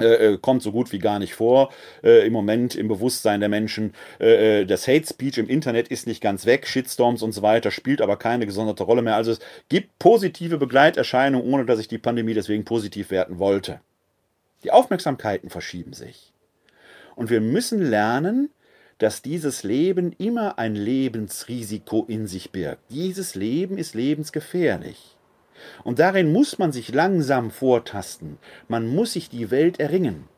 äh, äh, kommt so gut wie gar nicht vor äh, im Moment im Bewusstsein der Menschen. Äh, äh, das Hate Speech im Internet ist nicht ganz weg, Shitstorms und so weiter, spielt aber keine gesonderte Rolle mehr. Also es gibt positive Begleiterscheinungen, ohne dass ich die Pandemie deswegen positiv werten wollte. Die Aufmerksamkeiten verschieben sich. Und wir müssen lernen, dass dieses Leben immer ein Lebensrisiko in sich birgt. Dieses Leben ist lebensgefährlich. Und darin muss man sich langsam vortasten. Man muss sich die Welt erringen.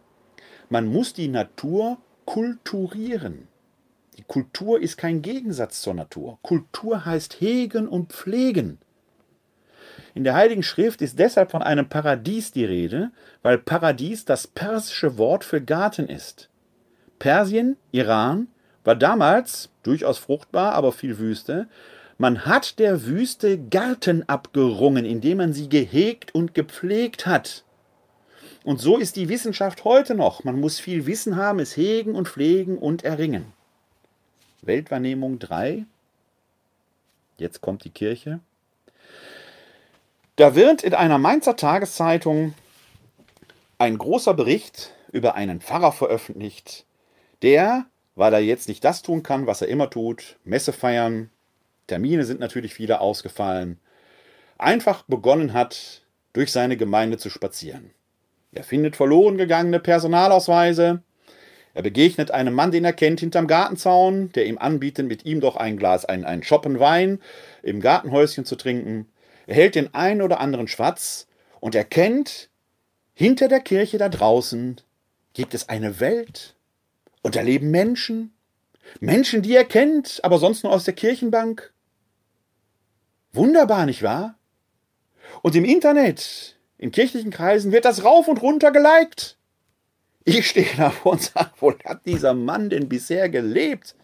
Man muss die Natur kulturieren. Die Kultur ist kein Gegensatz zur Natur. Kultur heißt hegen und pflegen. In der Heiligen Schrift ist deshalb von einem Paradies die Rede, weil Paradies das persische Wort für Garten ist. Persien, Iran, war damals durchaus fruchtbar, aber viel Wüste. Man hat der Wüste Garten abgerungen, indem man sie gehegt und gepflegt hat. Und so ist die Wissenschaft heute noch. Man muss viel Wissen haben, es hegen und pflegen und erringen. Weltwahrnehmung 3. Jetzt kommt die Kirche. Da wird in einer Mainzer Tageszeitung ein großer Bericht über einen Pfarrer veröffentlicht, der, weil er jetzt nicht das tun kann, was er immer tut, Messe feiern, Termine sind natürlich viele ausgefallen, einfach begonnen hat, durch seine Gemeinde zu spazieren. Er findet verloren gegangene Personalausweise, er begegnet einem Mann, den er kennt, hinterm Gartenzaun, der ihm anbietet, mit ihm doch ein Glas, ein, ein Schoppen Wein im Gartenhäuschen zu trinken. Er hält den einen oder anderen Schwatz und erkennt, hinter der Kirche da draußen gibt es eine Welt und da leben Menschen. Menschen, die er kennt, aber sonst nur aus der Kirchenbank. Wunderbar, nicht wahr? Und im Internet, in kirchlichen Kreisen, wird das rauf und runter geliked. Ich stehe davor und sage, wo hat dieser Mann denn bisher gelebt?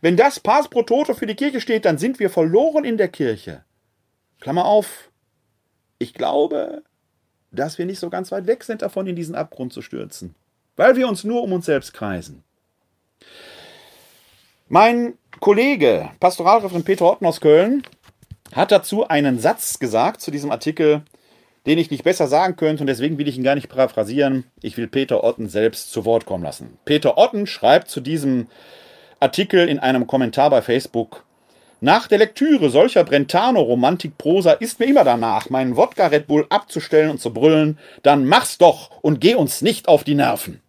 Wenn das Pass pro Toto für die Kirche steht, dann sind wir verloren in der Kirche. Klammer auf, ich glaube, dass wir nicht so ganz weit weg sind davon, in diesen Abgrund zu stürzen, weil wir uns nur um uns selbst kreisen. Mein Kollege, Pastoralreferent Peter Otten aus Köln, hat dazu einen Satz gesagt zu diesem Artikel, den ich nicht besser sagen könnte und deswegen will ich ihn gar nicht paraphrasieren. Ich will Peter Otten selbst zu Wort kommen lassen. Peter Otten schreibt zu diesem Artikel in einem Kommentar bei Facebook, nach der Lektüre solcher Brentano-Romantik-Prosa ist mir immer danach, meinen Wodka Red Bull abzustellen und zu brüllen, dann mach's doch und geh uns nicht auf die Nerven.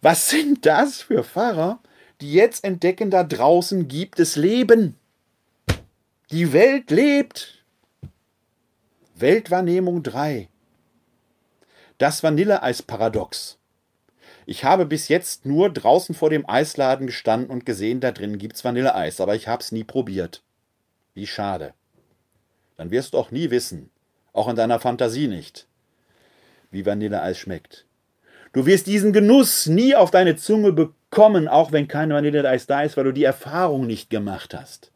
Was sind das für Pfarrer, die jetzt entdecken, da draußen gibt es Leben. Die Welt lebt. Weltwahrnehmung 3. Das Vanilleeis-Paradox. Ich habe bis jetzt nur draußen vor dem Eisladen gestanden und gesehen, da drin gibt's Vanilleeis, aber ich hab's nie probiert. Wie schade. Dann wirst du auch nie wissen, auch in deiner Fantasie nicht, wie Vanilleeis schmeckt. Du wirst diesen Genuss nie auf deine Zunge bekommen, auch wenn kein Vanilleeis da ist, weil du die Erfahrung nicht gemacht hast.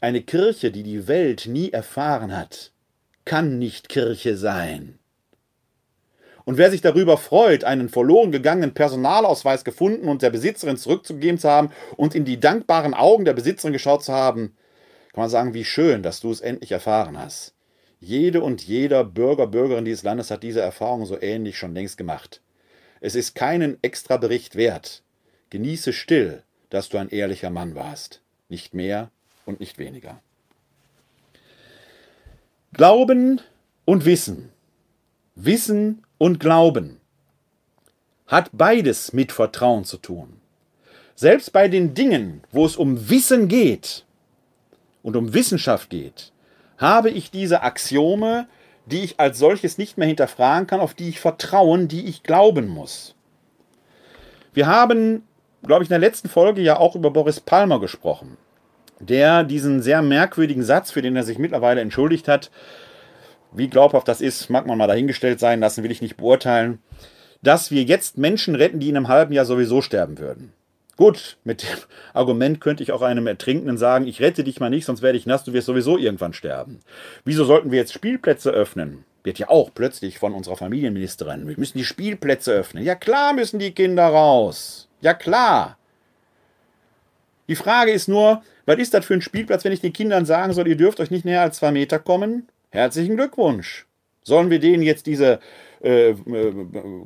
Eine Kirche, die die Welt nie erfahren hat, kann nicht Kirche sein. Und wer sich darüber freut, einen verloren gegangenen Personalausweis gefunden und der Besitzerin zurückzugeben zu haben und in die dankbaren Augen der Besitzerin geschaut zu haben, kann man sagen, wie schön, dass du es endlich erfahren hast. Jede und jeder Bürger, Bürgerin dieses Landes hat diese Erfahrung so ähnlich schon längst gemacht. Es ist keinen extra Bericht wert. Genieße still, dass du ein ehrlicher Mann warst. Nicht mehr und nicht weniger. Glauben und Wissen. Wissen und Glauben hat beides mit Vertrauen zu tun. Selbst bei den Dingen, wo es um Wissen geht und um Wissenschaft geht, habe ich diese Axiome, die ich als solches nicht mehr hinterfragen kann, auf die ich vertrauen, die ich glauben muss. Wir haben, glaube ich, in der letzten Folge ja auch über Boris Palmer gesprochen, der diesen sehr merkwürdigen Satz, für den er sich mittlerweile entschuldigt hat, wie glaubhaft das ist, mag man mal dahingestellt sein lassen, will ich nicht beurteilen, dass wir jetzt Menschen retten, die in einem halben Jahr sowieso sterben würden. Gut, mit dem Argument könnte ich auch einem Ertrinkenden sagen, ich rette dich mal nicht, sonst werde ich nass, du wirst sowieso irgendwann sterben. Wieso sollten wir jetzt Spielplätze öffnen? Wird ja auch plötzlich von unserer Familienministerin. Wir müssen die Spielplätze öffnen. Ja klar müssen die Kinder raus. Ja klar. Die Frage ist nur, was ist das für ein Spielplatz, wenn ich den Kindern sagen soll, ihr dürft euch nicht näher als zwei Meter kommen? Herzlichen Glückwunsch. Sollen wir denen jetzt diese äh, äh,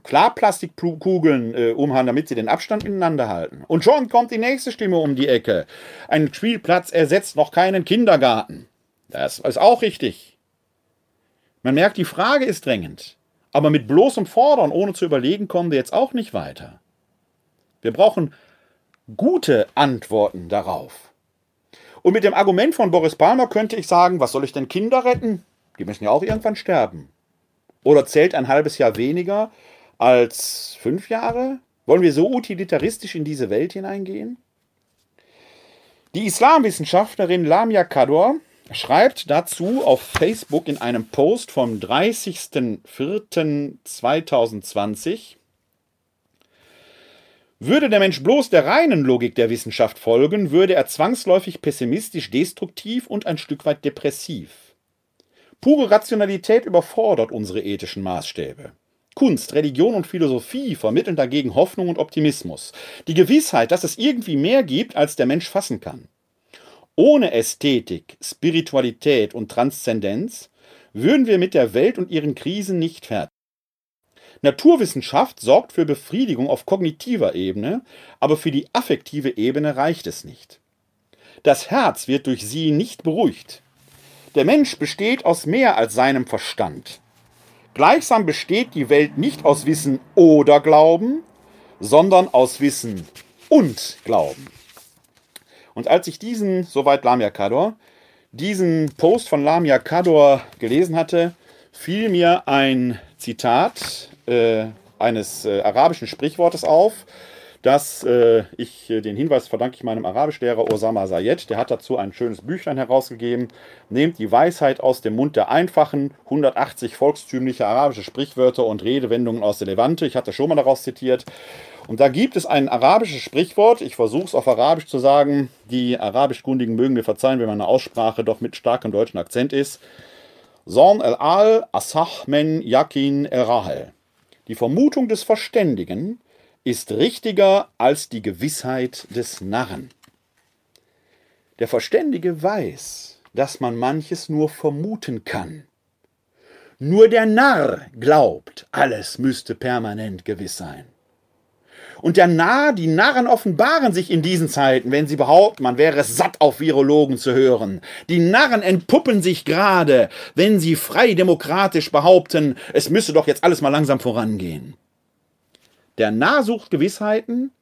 Klarplastikkugeln äh, umhauen, damit sie den Abstand miteinander halten? Und schon kommt die nächste Stimme um die Ecke. Ein Spielplatz ersetzt noch keinen Kindergarten. Das ist auch richtig. Man merkt, die Frage ist drängend. Aber mit bloßem Fordern, ohne zu überlegen, kommen wir jetzt auch nicht weiter. Wir brauchen gute Antworten darauf. Und mit dem Argument von Boris Palmer könnte ich sagen, was soll ich denn Kinder retten? Die müssen ja auch irgendwann sterben. Oder zählt ein halbes Jahr weniger als fünf Jahre? Wollen wir so utilitaristisch in diese Welt hineingehen? Die Islamwissenschaftlerin Lamia Kador schreibt dazu auf Facebook in einem Post vom 30.04.2020, würde der Mensch bloß der reinen Logik der Wissenschaft folgen, würde er zwangsläufig pessimistisch, destruktiv und ein Stück weit depressiv. Pure Rationalität überfordert unsere ethischen Maßstäbe. Kunst, Religion und Philosophie vermitteln dagegen Hoffnung und Optimismus, die Gewissheit, dass es irgendwie mehr gibt, als der Mensch fassen kann. Ohne Ästhetik, Spiritualität und Transzendenz würden wir mit der Welt und ihren Krisen nicht fertig. Naturwissenschaft sorgt für Befriedigung auf kognitiver Ebene, aber für die affektive Ebene reicht es nicht. Das Herz wird durch sie nicht beruhigt. Der Mensch besteht aus mehr als seinem Verstand. Gleichsam besteht die Welt nicht aus Wissen oder Glauben, sondern aus Wissen und Glauben. Und als ich diesen, soweit Lamia Kador, diesen Post von Lamia Kador gelesen hatte, fiel mir ein Zitat äh, eines äh, arabischen Sprichwortes auf, dass äh, ich äh, den Hinweis verdanke ich meinem Arabischlehrer Osama Sayed, der hat dazu ein schönes Büchlein herausgegeben. Nehmt die Weisheit aus dem Mund der Einfachen, 180 volkstümliche arabische Sprichwörter und Redewendungen aus der Levante. Ich hatte schon mal daraus zitiert. Und da gibt es ein arabisches Sprichwort, ich versuche es auf Arabisch zu sagen, die Arabischkundigen mögen mir verzeihen, wenn meine Aussprache doch mit starkem deutschen Akzent ist. Son el-al asah men yakin el-rahel. Die Vermutung des Verständigen ist richtiger als die Gewissheit des Narren. Der Verständige weiß, dass man manches nur vermuten kann. Nur der Narr glaubt, alles müsste permanent gewiss sein. Und der Narr, die Narren offenbaren sich in diesen Zeiten, wenn sie behaupten, man wäre satt auf Virologen zu hören. Die Narren entpuppen sich gerade, wenn sie frei demokratisch behaupten, es müsse doch jetzt alles mal langsam vorangehen. Der Narr sucht Gewissheiten,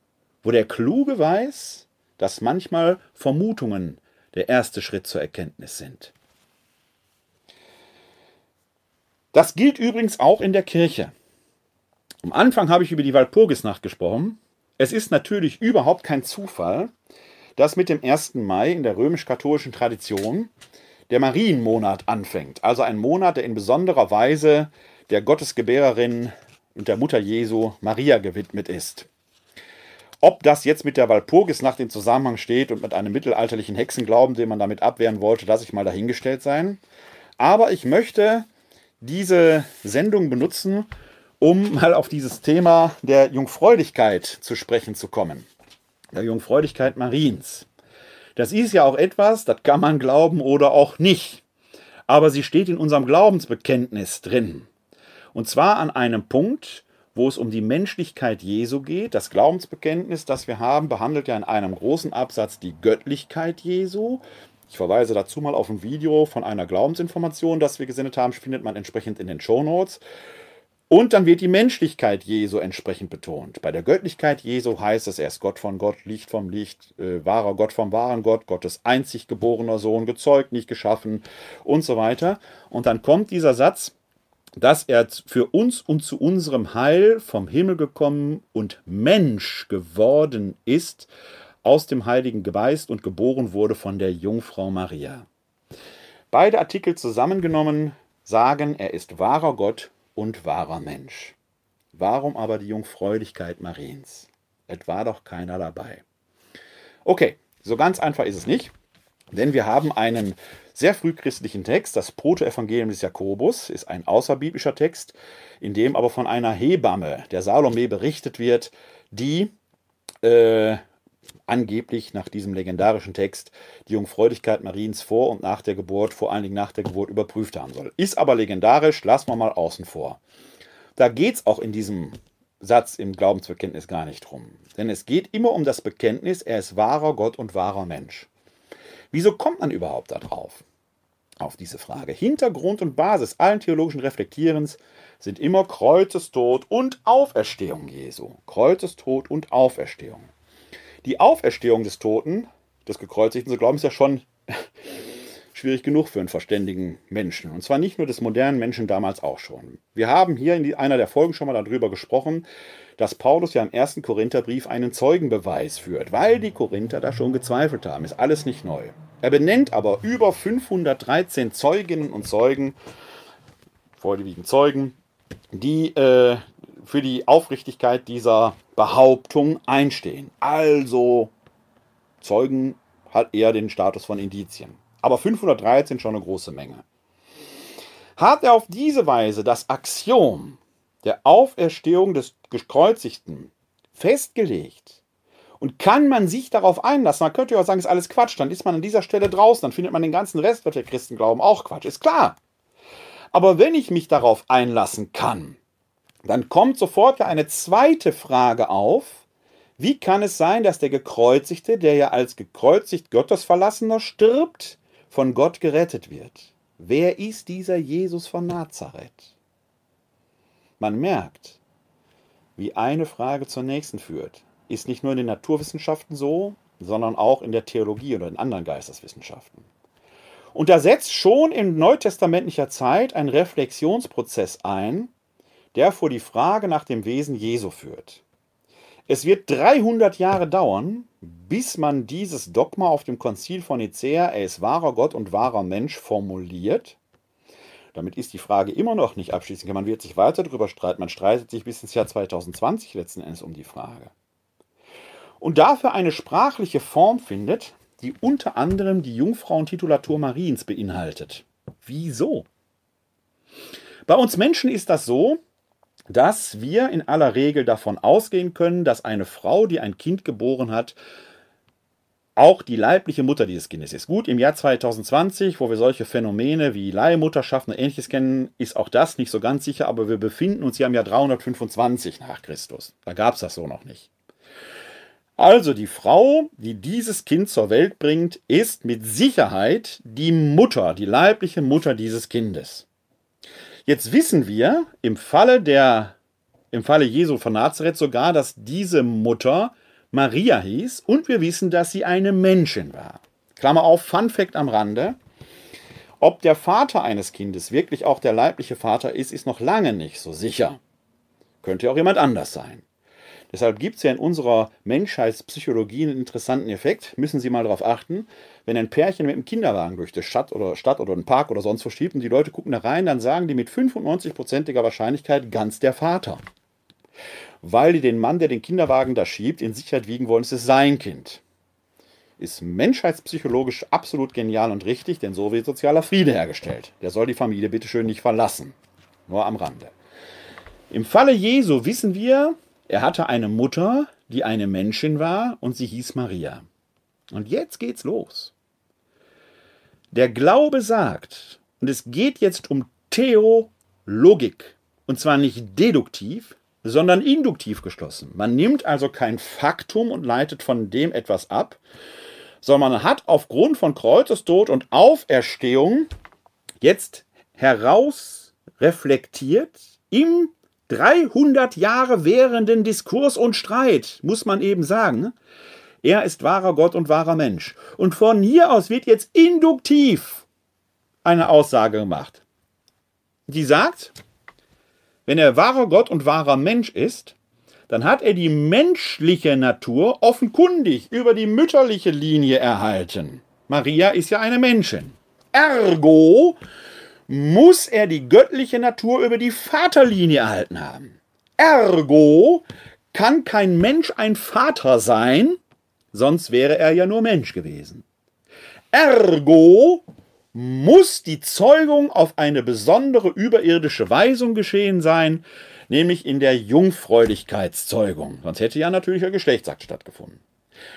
wo der Kluge weiß, dass manchmal Vermutungen der erste Schritt zur Erkenntnis sind. Das gilt übrigens auch in der Kirche. Am Anfang habe ich über die Walpurgisnacht gesprochen. Es ist natürlich überhaupt kein Zufall, dass mit dem 1. Mai in der römisch-katholischen Tradition der Marienmonat anfängt. Also ein Monat, der in besonderer Weise der Gottesgebärerin und der Mutter Jesu Maria gewidmet ist. Ob das jetzt mit der Walpurgisnacht in Zusammenhang steht und mit einem mittelalterlichen Hexenglauben, den man damit abwehren wollte, lasse ich mal dahingestellt sein. Aber ich möchte diese Sendung benutzen, um mal auf dieses Thema der Jungfräulichkeit zu sprechen zu kommen. Der Jungfräulichkeit Mariens. Das ist ja auch etwas, das kann man glauben oder auch nicht. aber sie steht in unserem Glaubensbekenntnis drin. Und zwar an einem Punkt, wo es um die Menschlichkeit Jesu geht. Das Glaubensbekenntnis, das wir haben, behandelt ja in einem großen Absatz die Göttlichkeit Jesu. Ich verweise dazu mal auf ein Video von einer Glaubensinformation, das wir gesendet haben, findet man entsprechend in den Show Notes. Und dann wird die Menschlichkeit Jesu entsprechend betont. Bei der Göttlichkeit Jesu heißt es, er ist Gott von Gott, Licht vom Licht, äh, wahrer Gott vom wahren Gott, Gottes einzig geborener Sohn, gezeugt, nicht geschaffen und so weiter. Und dann kommt dieser Satz, dass er für uns und zu unserem Heil vom Himmel gekommen und Mensch geworden ist, aus dem Heiligen Geist und geboren wurde von der Jungfrau Maria. Beide Artikel zusammengenommen sagen, er ist wahrer Gott und wahrer Mensch. Warum aber die Jungfräulichkeit Mariens? Es war doch keiner dabei. Okay, so ganz einfach ist es nicht, denn wir haben einen sehr frühchristlichen Text. Das Protoevangelium des Jakobus ist ein außerbiblischer Text, in dem aber von einer Hebamme, der Salome, berichtet wird, die äh, angeblich nach diesem legendarischen Text die Jungfräulichkeit Mariens vor und nach der Geburt, vor allen Dingen nach der Geburt, überprüft haben soll. Ist aber legendarisch, lassen wir mal außen vor. Da geht es auch in diesem Satz im Glaubensbekenntnis gar nicht drum. Denn es geht immer um das Bekenntnis, er ist wahrer Gott und wahrer Mensch. Wieso kommt man überhaupt darauf? auf diese Frage. Hintergrund und Basis allen theologischen Reflektierens sind immer Kreuzestod und Auferstehung Jesu. Kreuzestod und Auferstehung. Die Auferstehung des Toten, des Gekreuzigten, so glauben ist ja schon schwierig genug für einen verständigen Menschen. Und zwar nicht nur des modernen Menschen, damals auch schon. Wir haben hier in einer der Folgen schon mal darüber gesprochen, dass Paulus ja im ersten Korintherbrief einen Zeugenbeweis führt, weil die Korinther da schon gezweifelt haben. Ist alles nicht neu. Er benennt aber über 513 Zeuginnen und Zeugen, vorliegend Zeugen, die äh, für die Aufrichtigkeit dieser Behauptung einstehen. Also Zeugen hat eher den Status von Indizien. Aber 513 schon eine große Menge. Hat er auf diese Weise das Axiom der Auferstehung des Gekreuzigten festgelegt, und kann man sich darauf einlassen, man könnte ja auch sagen, ist alles Quatsch, dann ist man an dieser Stelle draußen, dann findet man den ganzen Rest, was der Christen glauben, auch Quatsch, ist klar. Aber wenn ich mich darauf einlassen kann, dann kommt sofort eine zweite Frage auf. Wie kann es sein, dass der Gekreuzigte, der ja als gekreuzigt Gottesverlassener stirbt, von Gott gerettet wird? Wer ist dieser Jesus von Nazareth? Man merkt, wie eine Frage zur nächsten führt ist nicht nur in den Naturwissenschaften so, sondern auch in der Theologie oder in anderen Geisteswissenschaften. Und da setzt schon in neutestamentlicher Zeit ein Reflexionsprozess ein, der vor die Frage nach dem Wesen Jesu führt. Es wird 300 Jahre dauern, bis man dieses Dogma auf dem Konzil von Nicäa, er ist wahrer Gott und wahrer Mensch, formuliert. Damit ist die Frage immer noch nicht abschließend. Man wird sich weiter darüber streiten. Man streitet sich bis ins Jahr 2020 letzten Endes um die Frage und dafür eine sprachliche Form findet, die unter anderem die Jungfrauentitulatur Mariens beinhaltet. Wieso? Bei uns Menschen ist das so, dass wir in aller Regel davon ausgehen können, dass eine Frau, die ein Kind geboren hat, auch die leibliche Mutter dieses Kindes ist. Gut, im Jahr 2020, wo wir solche Phänomene wie Leihmutterschaft und ähnliches kennen, ist auch das nicht so ganz sicher, aber wir befinden uns hier im Jahr 325 nach Christus. Da gab es das so noch nicht. Also die Frau, die dieses Kind zur Welt bringt, ist mit Sicherheit die Mutter, die leibliche Mutter dieses Kindes. Jetzt wissen wir im Falle der im Falle Jesu von Nazareth sogar, dass diese Mutter Maria hieß und wir wissen, dass sie eine Menschin war. Klammer auf, Fun Fact am Rande. Ob der Vater eines Kindes wirklich auch der leibliche Vater ist, ist noch lange nicht so sicher. Könnte auch jemand anders sein. Deshalb gibt es ja in unserer Menschheitspsychologie einen interessanten Effekt. Müssen Sie mal darauf achten. Wenn ein Pärchen mit einem Kinderwagen durch die Stadt oder Stadt oder einen Park oder sonst wo schiebt und die Leute gucken da rein, dann sagen die mit 95%iger Wahrscheinlichkeit ganz der Vater. Weil die den Mann, der den Kinderwagen da schiebt, in Sicherheit wiegen wollen, es ist sein Kind. Ist menschheitspsychologisch absolut genial und richtig, denn so wird sozialer Friede hergestellt. Der soll die Familie bitteschön nicht verlassen. Nur am Rande. Im Falle Jesu wissen wir, er hatte eine Mutter, die eine Menschin war und sie hieß Maria. Und jetzt geht's los. Der Glaube sagt, Und es geht jetzt um Theologik. Und zwar nicht deduktiv, sondern induktiv geschlossen. Man nimmt also kein Faktum und leitet von dem etwas ab, sondern man hat aufgrund von Kreuzestod und Auferstehung jetzt heraus reflektiert im 300 Jahre währenden Diskurs und Streit, muss man eben sagen. Er ist wahrer Gott und wahrer Mensch. Und von hier aus wird jetzt induktiv eine Aussage gemacht. Die sagt, wenn er wahrer Gott und wahrer Mensch ist, dann hat er die menschliche Natur offenkundig über die mütterliche Linie erhalten. Maria ist ja eine Menschin. Ergo muss er die göttliche Natur über die Vaterlinie erhalten haben. Ergo kann kein Mensch ein Vater sein, sonst wäre er ja nur Mensch gewesen. Ergo muss die Zeugung auf eine besondere überirdische Weisung geschehen sein, nämlich in der Jungfräulichkeitszeugung. Sonst hätte ja natürlicher Geschlechtsakt stattgefunden.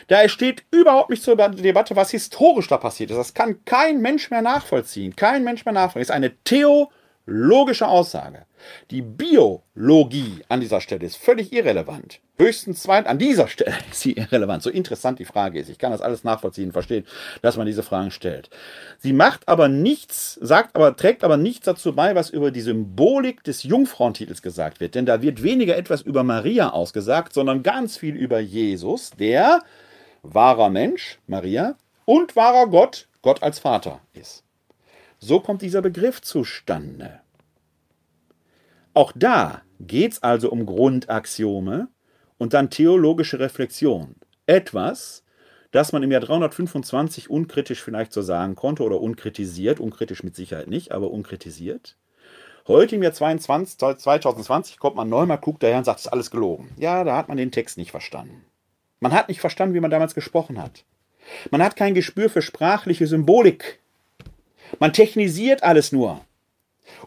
Da steht überhaupt nicht zur Debatte, was historisch da passiert ist. Das kann kein Mensch mehr nachvollziehen. Kein Mensch mehr nachvollziehen. Das ist eine theologische Aussage. Die Biologie an dieser Stelle ist völlig irrelevant. Höchstens zweit an dieser Stelle ist sie irrelevant. So interessant die Frage ist. Ich kann das alles nachvollziehen, verstehen, dass man diese Fragen stellt. Sie macht aber nichts, sagt aber, trägt aber nichts dazu bei, was über die Symbolik des Jungfrauentitels gesagt wird. Denn da wird weniger etwas über Maria ausgesagt, sondern ganz viel über Jesus, der wahrer Mensch, Maria, und wahrer Gott, Gott als Vater ist. So kommt dieser Begriff zustande. Auch da geht es also um Grundaxiome und dann theologische Reflexion. Etwas, das man im Jahr 325 unkritisch vielleicht so sagen konnte oder unkritisiert, unkritisch mit Sicherheit nicht, aber unkritisiert. Heute im Jahr 22, 2020 kommt man neu mal, guckt daher und sagt, es ist alles gelogen. Ja, da hat man den Text nicht verstanden. Man hat nicht verstanden, wie man damals gesprochen hat. Man hat kein Gespür für sprachliche Symbolik. Man technisiert alles nur.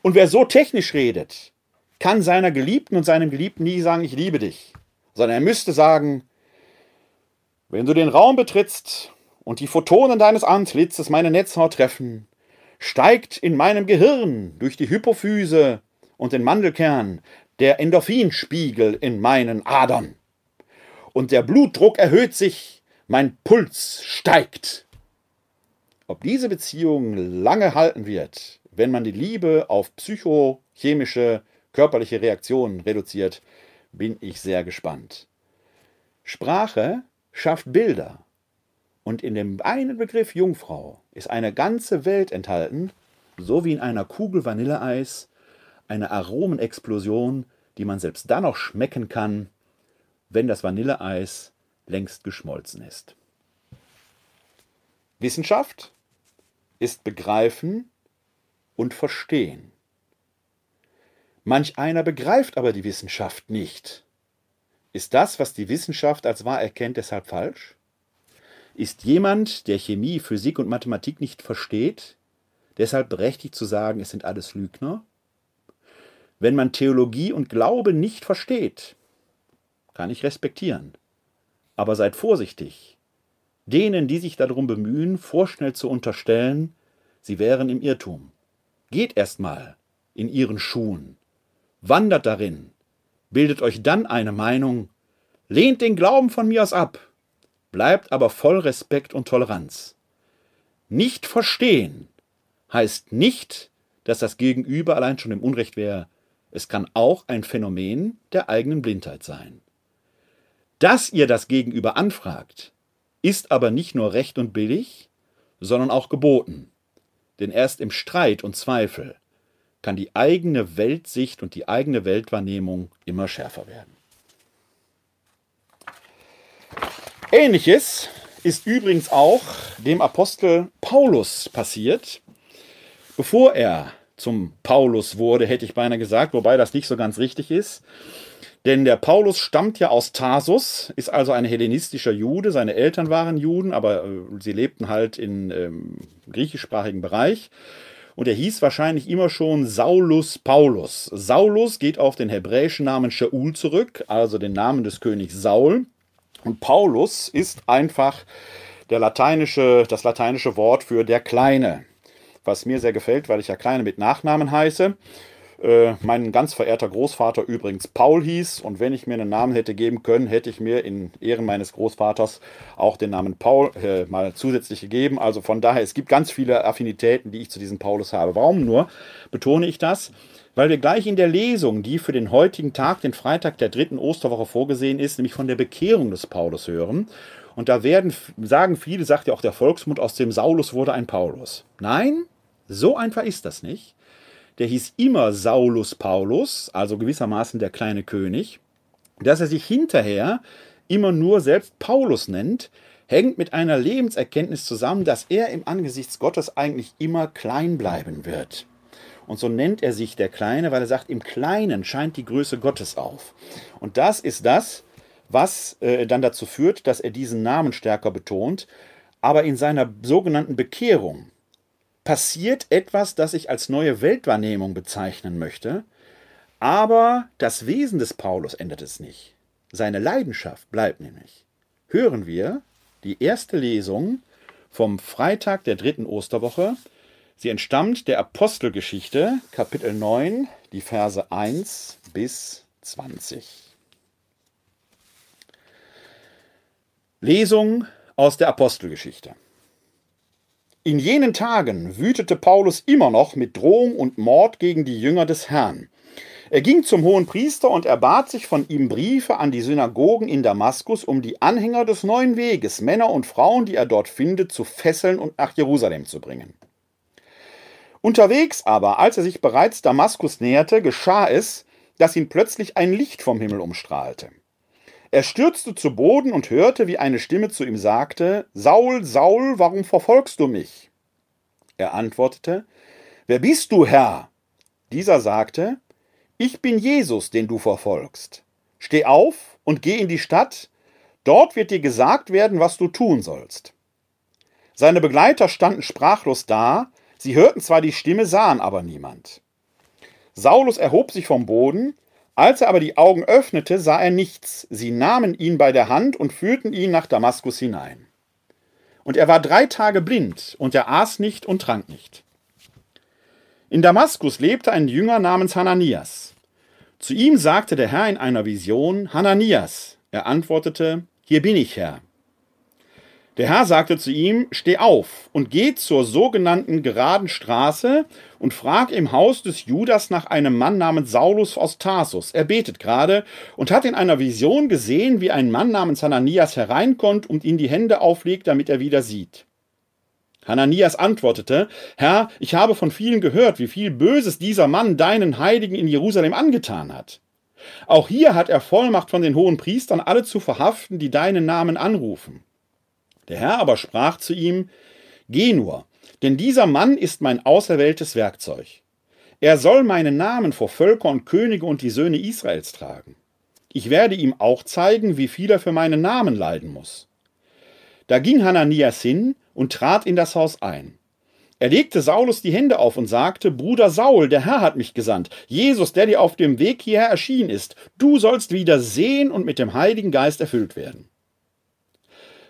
Und wer so technisch redet, kann seiner Geliebten und seinem Geliebten nie sagen, ich liebe dich, sondern er müsste sagen, wenn du den Raum betrittst und die Photonen deines Antlitzes meine Netzhaut treffen, steigt in meinem Gehirn durch die Hypophyse und den Mandelkern der Endorphinspiegel in meinen Adern. Und der Blutdruck erhöht sich, mein Puls steigt. Ob diese Beziehung lange halten wird, wenn man die Liebe auf psychochemische körperliche Reaktionen reduziert, bin ich sehr gespannt. Sprache schafft Bilder. Und in dem einen Begriff Jungfrau ist eine ganze Welt enthalten, so wie in einer Kugel Vanilleeis, eine Aromenexplosion, die man selbst dann noch schmecken kann, wenn das Vanilleeis längst geschmolzen ist. Wissenschaft ist Begreifen und Verstehen. Manch einer begreift aber die Wissenschaft nicht. Ist das, was die Wissenschaft als wahr erkennt, deshalb falsch? Ist jemand, der Chemie, Physik und Mathematik nicht versteht, deshalb berechtigt zu sagen, es sind alles Lügner? Wenn man Theologie und Glaube nicht versteht, kann ich respektieren. Aber seid vorsichtig. Denen, die sich darum bemühen, vorschnell zu unterstellen, sie wären im Irrtum. Geht erst mal in ihren Schuhen wandert darin, bildet euch dann eine Meinung, lehnt den Glauben von mir aus ab, bleibt aber voll Respekt und Toleranz. Nicht verstehen heißt nicht, dass das Gegenüber allein schon im Unrecht wäre. Es kann auch ein Phänomen der eigenen Blindheit sein. Dass ihr das Gegenüber anfragt, ist aber nicht nur recht und billig, sondern auch geboten. Denn erst im Streit und Zweifel kann die eigene Weltsicht und die eigene Weltwahrnehmung immer schärfer werden. Ähnliches ist übrigens auch dem Apostel Paulus passiert. Bevor er zum Paulus wurde, hätte ich beinahe gesagt, wobei das nicht so ganz richtig ist. Denn der Paulus stammt ja aus Tarsus, ist also ein hellenistischer Jude. Seine Eltern waren Juden, aber äh, sie lebten halt im ähm, griechischsprachigen Bereich und er hieß wahrscheinlich immer schon Saulus Paulus. Saulus geht auf den hebräischen Namen Shaul zurück, also den Namen des Königs Saul. Und Paulus ist einfach der lateinische, das lateinische Wort für der Kleine. was mir sehr gefällt, weil ich ja Kleine mit Nachnamen heiße. Äh, mein ganz verehrter Großvater übrigens Paul hieß. Und wenn ich mir einen Namen hätte geben können, hätte ich mir in Ehren meines Großvaters auch den Namen Paul äh, mal zusätzlich gegeben. Also von daher, es gibt ganz viele Affinitäten, die ich zu diesem Paulus habe. Warum nur betone ich das? Weil wir gleich in der Lesung, die für den heutigen Tag, den Freitag der dritten Osterwoche vorgesehen ist, nämlich von der Bekehrung des Paulus hören. Und da werden, sagen viele, sagt ja auch der Volksmund, aus dem Saulus wurde ein Paulus. Nein, so einfach ist das nicht der hieß immer Saulus Paulus, also gewissermaßen der kleine König. Dass er sich hinterher immer nur selbst Paulus nennt, hängt mit einer Lebenserkenntnis zusammen, dass er im Angesicht Gottes eigentlich immer klein bleiben wird. Und so nennt er sich der Kleine, weil er sagt, im Kleinen scheint die Größe Gottes auf. Und das ist das, was äh, dann dazu führt, dass er diesen Namen stärker betont. Aber in seiner sogenannten Bekehrung, passiert etwas, das ich als neue Weltwahrnehmung bezeichnen möchte, aber das Wesen des Paulus ändert es nicht. Seine Leidenschaft bleibt nämlich. Hören wir die erste Lesung vom Freitag der dritten Osterwoche. Sie entstammt der Apostelgeschichte, Kapitel 9, die Verse 1 bis 20. Lesung aus der Apostelgeschichte. In jenen Tagen wütete Paulus immer noch mit Drohung und Mord gegen die Jünger des Herrn. Er ging zum hohen Priester und erbat sich von ihm Briefe an die Synagogen in Damaskus, um die Anhänger des neuen Weges, Männer und Frauen, die er dort findet, zu fesseln und nach Jerusalem zu bringen. Unterwegs aber, als er sich bereits Damaskus näherte, geschah es, dass ihn plötzlich ein Licht vom Himmel umstrahlte. Er stürzte zu Boden und hörte, wie eine Stimme zu ihm sagte, Saul, Saul, warum verfolgst du mich? Er antwortete, Wer bist du, Herr? Dieser sagte, Ich bin Jesus, den du verfolgst. Steh auf und geh in die Stadt, dort wird dir gesagt werden, was du tun sollst. Seine Begleiter standen sprachlos da, sie hörten zwar die Stimme, sahen aber niemand. Saulus erhob sich vom Boden, als er aber die Augen öffnete, sah er nichts. Sie nahmen ihn bei der Hand und führten ihn nach Damaskus hinein. Und er war drei Tage blind, und er aß nicht und trank nicht. In Damaskus lebte ein Jünger namens Hananias. Zu ihm sagte der Herr in einer Vision, Hananias. Er antwortete, Hier bin ich, Herr. Der Herr sagte zu ihm, Steh auf und geh zur sogenannten geraden Straße und frag im Haus des Judas nach einem Mann namens Saulus aus Tarsus. Er betet gerade und hat in einer Vision gesehen, wie ein Mann namens Hananias hereinkommt und ihm die Hände auflegt, damit er wieder sieht. Hananias antwortete, Herr, ich habe von vielen gehört, wie viel Böses dieser Mann deinen Heiligen in Jerusalem angetan hat. Auch hier hat er Vollmacht von den hohen Priestern, alle zu verhaften, die deinen Namen anrufen. Der Herr aber sprach zu ihm, Geh nur, denn dieser Mann ist mein auserwähltes Werkzeug. Er soll meinen Namen vor Völker und Könige und die Söhne Israels tragen. Ich werde ihm auch zeigen, wie viel er für meinen Namen leiden muss. Da ging Hananias hin und trat in das Haus ein. Er legte Saulus die Hände auf und sagte, Bruder Saul, der Herr hat mich gesandt, Jesus, der dir auf dem Weg hierher erschienen ist, du sollst wieder sehen und mit dem Heiligen Geist erfüllt werden.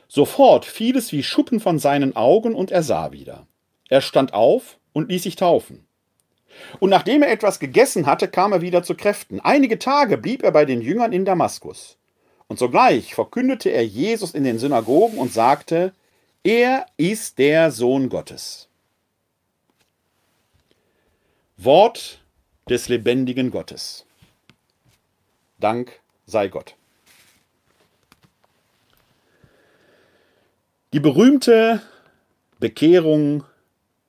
Sofort fiel es wie Schuppen von seinen Augen und er sah wieder. Er stand auf und ließ sich taufen. Und nachdem er etwas gegessen hatte, kam er wieder zu Kräften. Einige Tage blieb er bei den Jüngern in Damaskus. Und sogleich verkündete er Jesus in den Synagogen und sagte, er ist der Sohn Gottes. Wort des lebendigen Gottes. Dank sei Gott. Die berühmte Bekehrung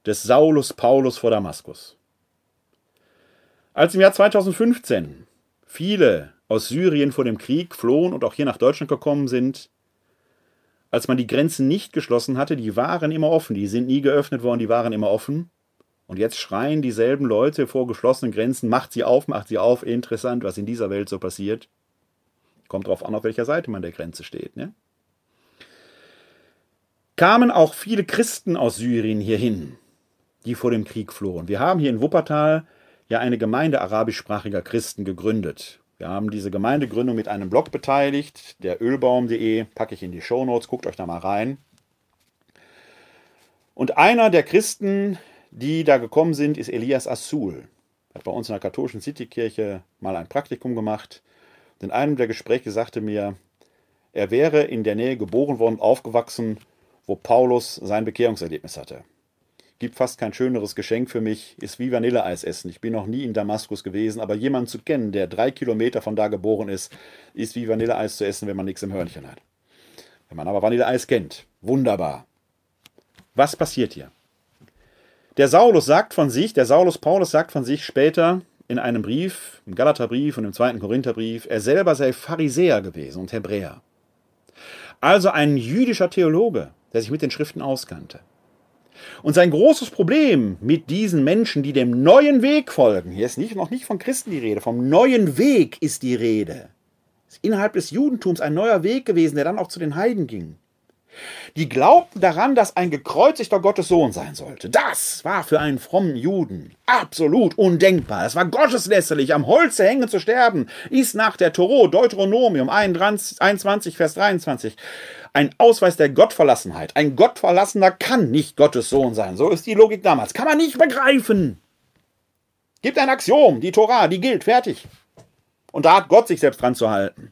des Saulus Paulus vor Damaskus. Als im Jahr 2015 viele aus Syrien vor dem Krieg flohen und auch hier nach Deutschland gekommen sind, als man die Grenzen nicht geschlossen hatte, die waren immer offen, die sind nie geöffnet worden, die waren immer offen. Und jetzt schreien dieselben Leute vor geschlossenen Grenzen, macht sie auf, macht sie auf, interessant, was in dieser Welt so passiert. Kommt drauf an, auf welcher Seite man der Grenze steht. Ne? kamen auch viele Christen aus Syrien hierhin, die vor dem Krieg flohen. Wir haben hier in Wuppertal ja eine Gemeinde arabischsprachiger Christen gegründet. Wir haben diese Gemeindegründung mit einem Blog beteiligt, der ölbaum.de, packe ich in die Shownotes, guckt euch da mal rein. Und einer der Christen, die da gekommen sind, ist Elias Assul. Hat bei uns in der katholischen Citykirche mal ein Praktikum gemacht. Und in einem der Gespräche sagte mir, er wäre in der Nähe geboren worden, aufgewachsen, wo Paulus sein Bekehrungserlebnis hatte. Gibt fast kein schöneres Geschenk für mich, ist wie Vanilleeis essen. Ich bin noch nie in Damaskus gewesen, aber jemanden zu kennen, der drei Kilometer von da geboren ist, ist wie Vanilleeis zu essen, wenn man nichts im Hörnchen hat. Wenn man aber Vanilleeis kennt, wunderbar. Was passiert hier? Der Saulus sagt von sich, der Saulus Paulus sagt von sich später in einem Brief, im Galaterbrief und im zweiten Korintherbrief, er selber sei Pharisäer gewesen und Hebräer. Also ein jüdischer Theologe, der sich mit den Schriften auskannte. Und sein großes Problem mit diesen Menschen, die dem neuen Weg folgen, hier ist nicht, noch nicht von Christen die Rede, vom neuen Weg ist die Rede. Ist innerhalb des Judentums ein neuer Weg gewesen, der dann auch zu den Heiden ging. Die glaubten daran, dass ein gekreuzigter Gottes Sohn sein sollte. Das war für einen frommen Juden absolut undenkbar. Es war gotteslästerlich, am Holze hängen zu sterben, ist nach der Toro, Deuteronomium 21, Vers 23, ein Ausweis der Gottverlassenheit. Ein Gottverlassener kann nicht Gottes Sohn sein. So ist die Logik damals. Kann man nicht begreifen. Gibt ein Axiom, die Tora, die gilt, fertig. Und da hat Gott sich selbst dran zu halten.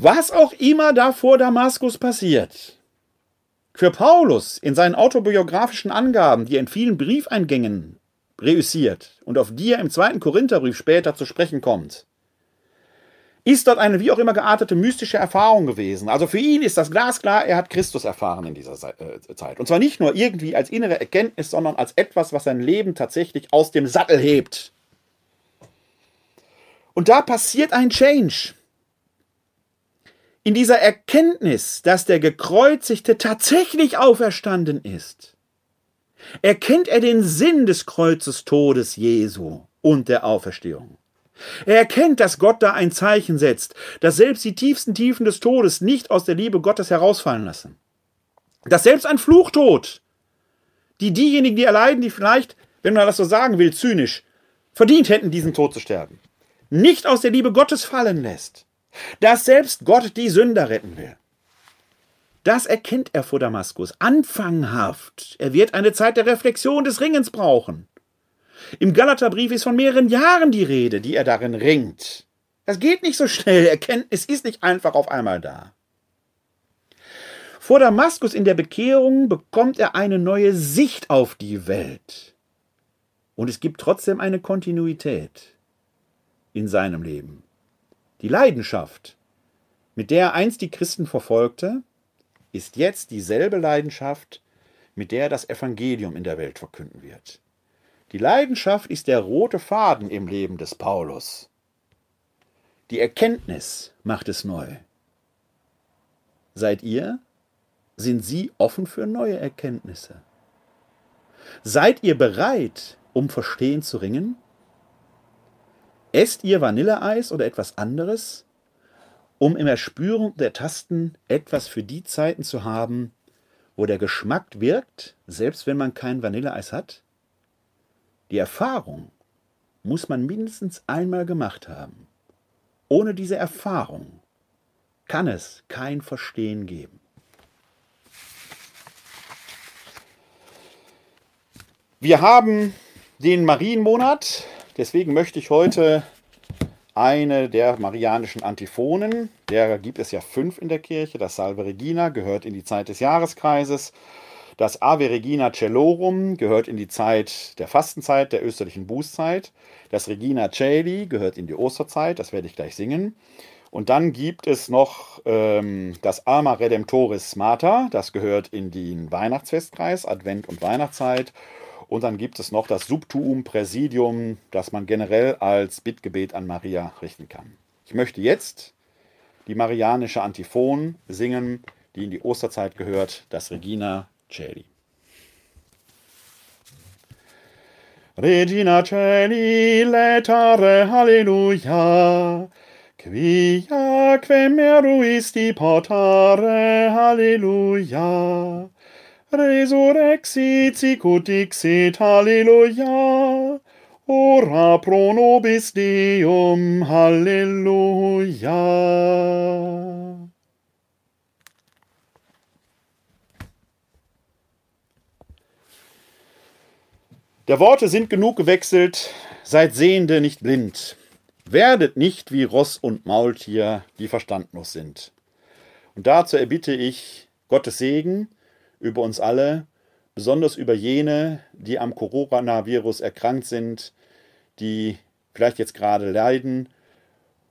Was auch immer da vor Damaskus passiert. Für Paulus in seinen autobiografischen Angaben, die er in vielen Briefeingängen reüssiert und auf die er im zweiten Korintherbrief später zu sprechen kommt, ist dort eine wie auch immer geartete mystische Erfahrung gewesen. Also für ihn ist das glasklar, er hat Christus erfahren in dieser äh, Zeit. Und zwar nicht nur irgendwie als innere Erkenntnis, sondern als etwas, was sein Leben tatsächlich aus dem Sattel hebt. Und da passiert ein Change. In dieser Erkenntnis, dass der Gekreuzigte tatsächlich auferstanden ist, erkennt er den Sinn des Kreuzestodes Jesu und der Auferstehung. Er erkennt, dass Gott da ein Zeichen setzt, dass selbst die tiefsten Tiefen des Todes nicht aus der Liebe Gottes herausfallen lassen. Dass selbst ein Fluchtod, die diejenigen, die erleiden, die vielleicht, wenn man das so sagen will, zynisch, verdient hätten, diesen Tod zu sterben, nicht aus der Liebe Gottes fallen lässt. Dass selbst Gott die Sünder retten will. Das erkennt er vor Damaskus, anfanghaft. Er wird eine Zeit der Reflexion des Ringens brauchen. Im Galaterbrief ist von mehreren Jahren die Rede, die er darin ringt. Das geht nicht so schnell. Erkenntnis ist nicht einfach auf einmal da. Vor Damaskus in der Bekehrung bekommt er eine neue Sicht auf die Welt. Und es gibt trotzdem eine Kontinuität in seinem Leben. Die Leidenschaft, mit der er einst die Christen verfolgte, ist jetzt dieselbe Leidenschaft, mit der er das Evangelium in der Welt verkünden wird. Die Leidenschaft ist der rote Faden im Leben des Paulus. Die Erkenntnis macht es neu. Seid ihr? Sind Sie offen für neue Erkenntnisse? Seid ihr bereit, um Verstehen zu ringen? Esst ihr Vanilleeis oder etwas anderes, um im Erspüren der Tasten etwas für die Zeiten zu haben, wo der Geschmack wirkt, selbst wenn man kein Vanilleeis hat? Die Erfahrung muss man mindestens einmal gemacht haben. Ohne diese Erfahrung kann es kein Verstehen geben. Wir haben den Marienmonat, deswegen möchte ich heute eine der marianischen Antiphonen, der gibt es ja fünf in der Kirche, das Salve Regina gehört in die Zeit des Jahreskreises, das Ave Regina Cellorum gehört in die Zeit der Fastenzeit, der österlichen Bußzeit. Das Regina Celi gehört in die Osterzeit, das werde ich gleich singen. Und dann gibt es noch ähm, das Alma Redemptoris Mater, das gehört in den Weihnachtsfestkreis, Advent und Weihnachtszeit. Und dann gibt es noch das Subtuum Präsidium, das man generell als Bittgebet an Maria richten kann. Ich möchte jetzt die marianische Antiphon singen, die in die Osterzeit gehört, das Regina Celi. Regina Celi, letare, halleluja, quia quem meruisti portare, halleluja, resurrexit sicut halleluja, ora pro nobis Deum, halleluja. Der Worte sind genug gewechselt, seid Sehende nicht blind. Werdet nicht wie Ross und Maultier, die verstandlos sind. Und dazu erbitte ich Gottes Segen über uns alle, besonders über jene, die am Coronavirus erkrankt sind, die vielleicht jetzt gerade leiden,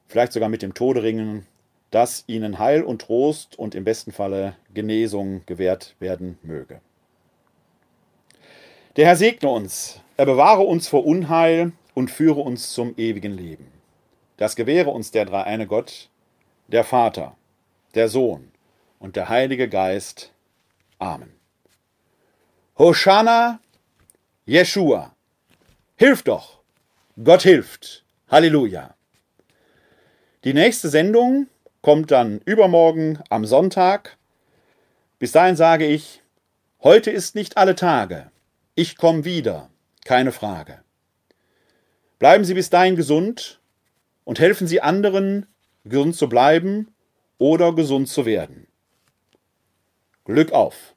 vielleicht sogar mit dem Tode ringen, dass ihnen Heil und Trost und im besten Falle Genesung gewährt werden möge. Der Herr segne uns, er bewahre uns vor Unheil und führe uns zum ewigen Leben. Das gewähre uns der dreieine Gott, der Vater, der Sohn und der Heilige Geist. Amen. Hosanna, Jeshua. Hilf doch! Gott hilft! Halleluja! Die nächste Sendung kommt dann übermorgen am Sonntag. Bis dahin sage ich, heute ist nicht alle Tage. Ich komme wieder, keine Frage. Bleiben Sie bis dahin gesund und helfen Sie anderen, gesund zu bleiben oder gesund zu werden. Glück auf!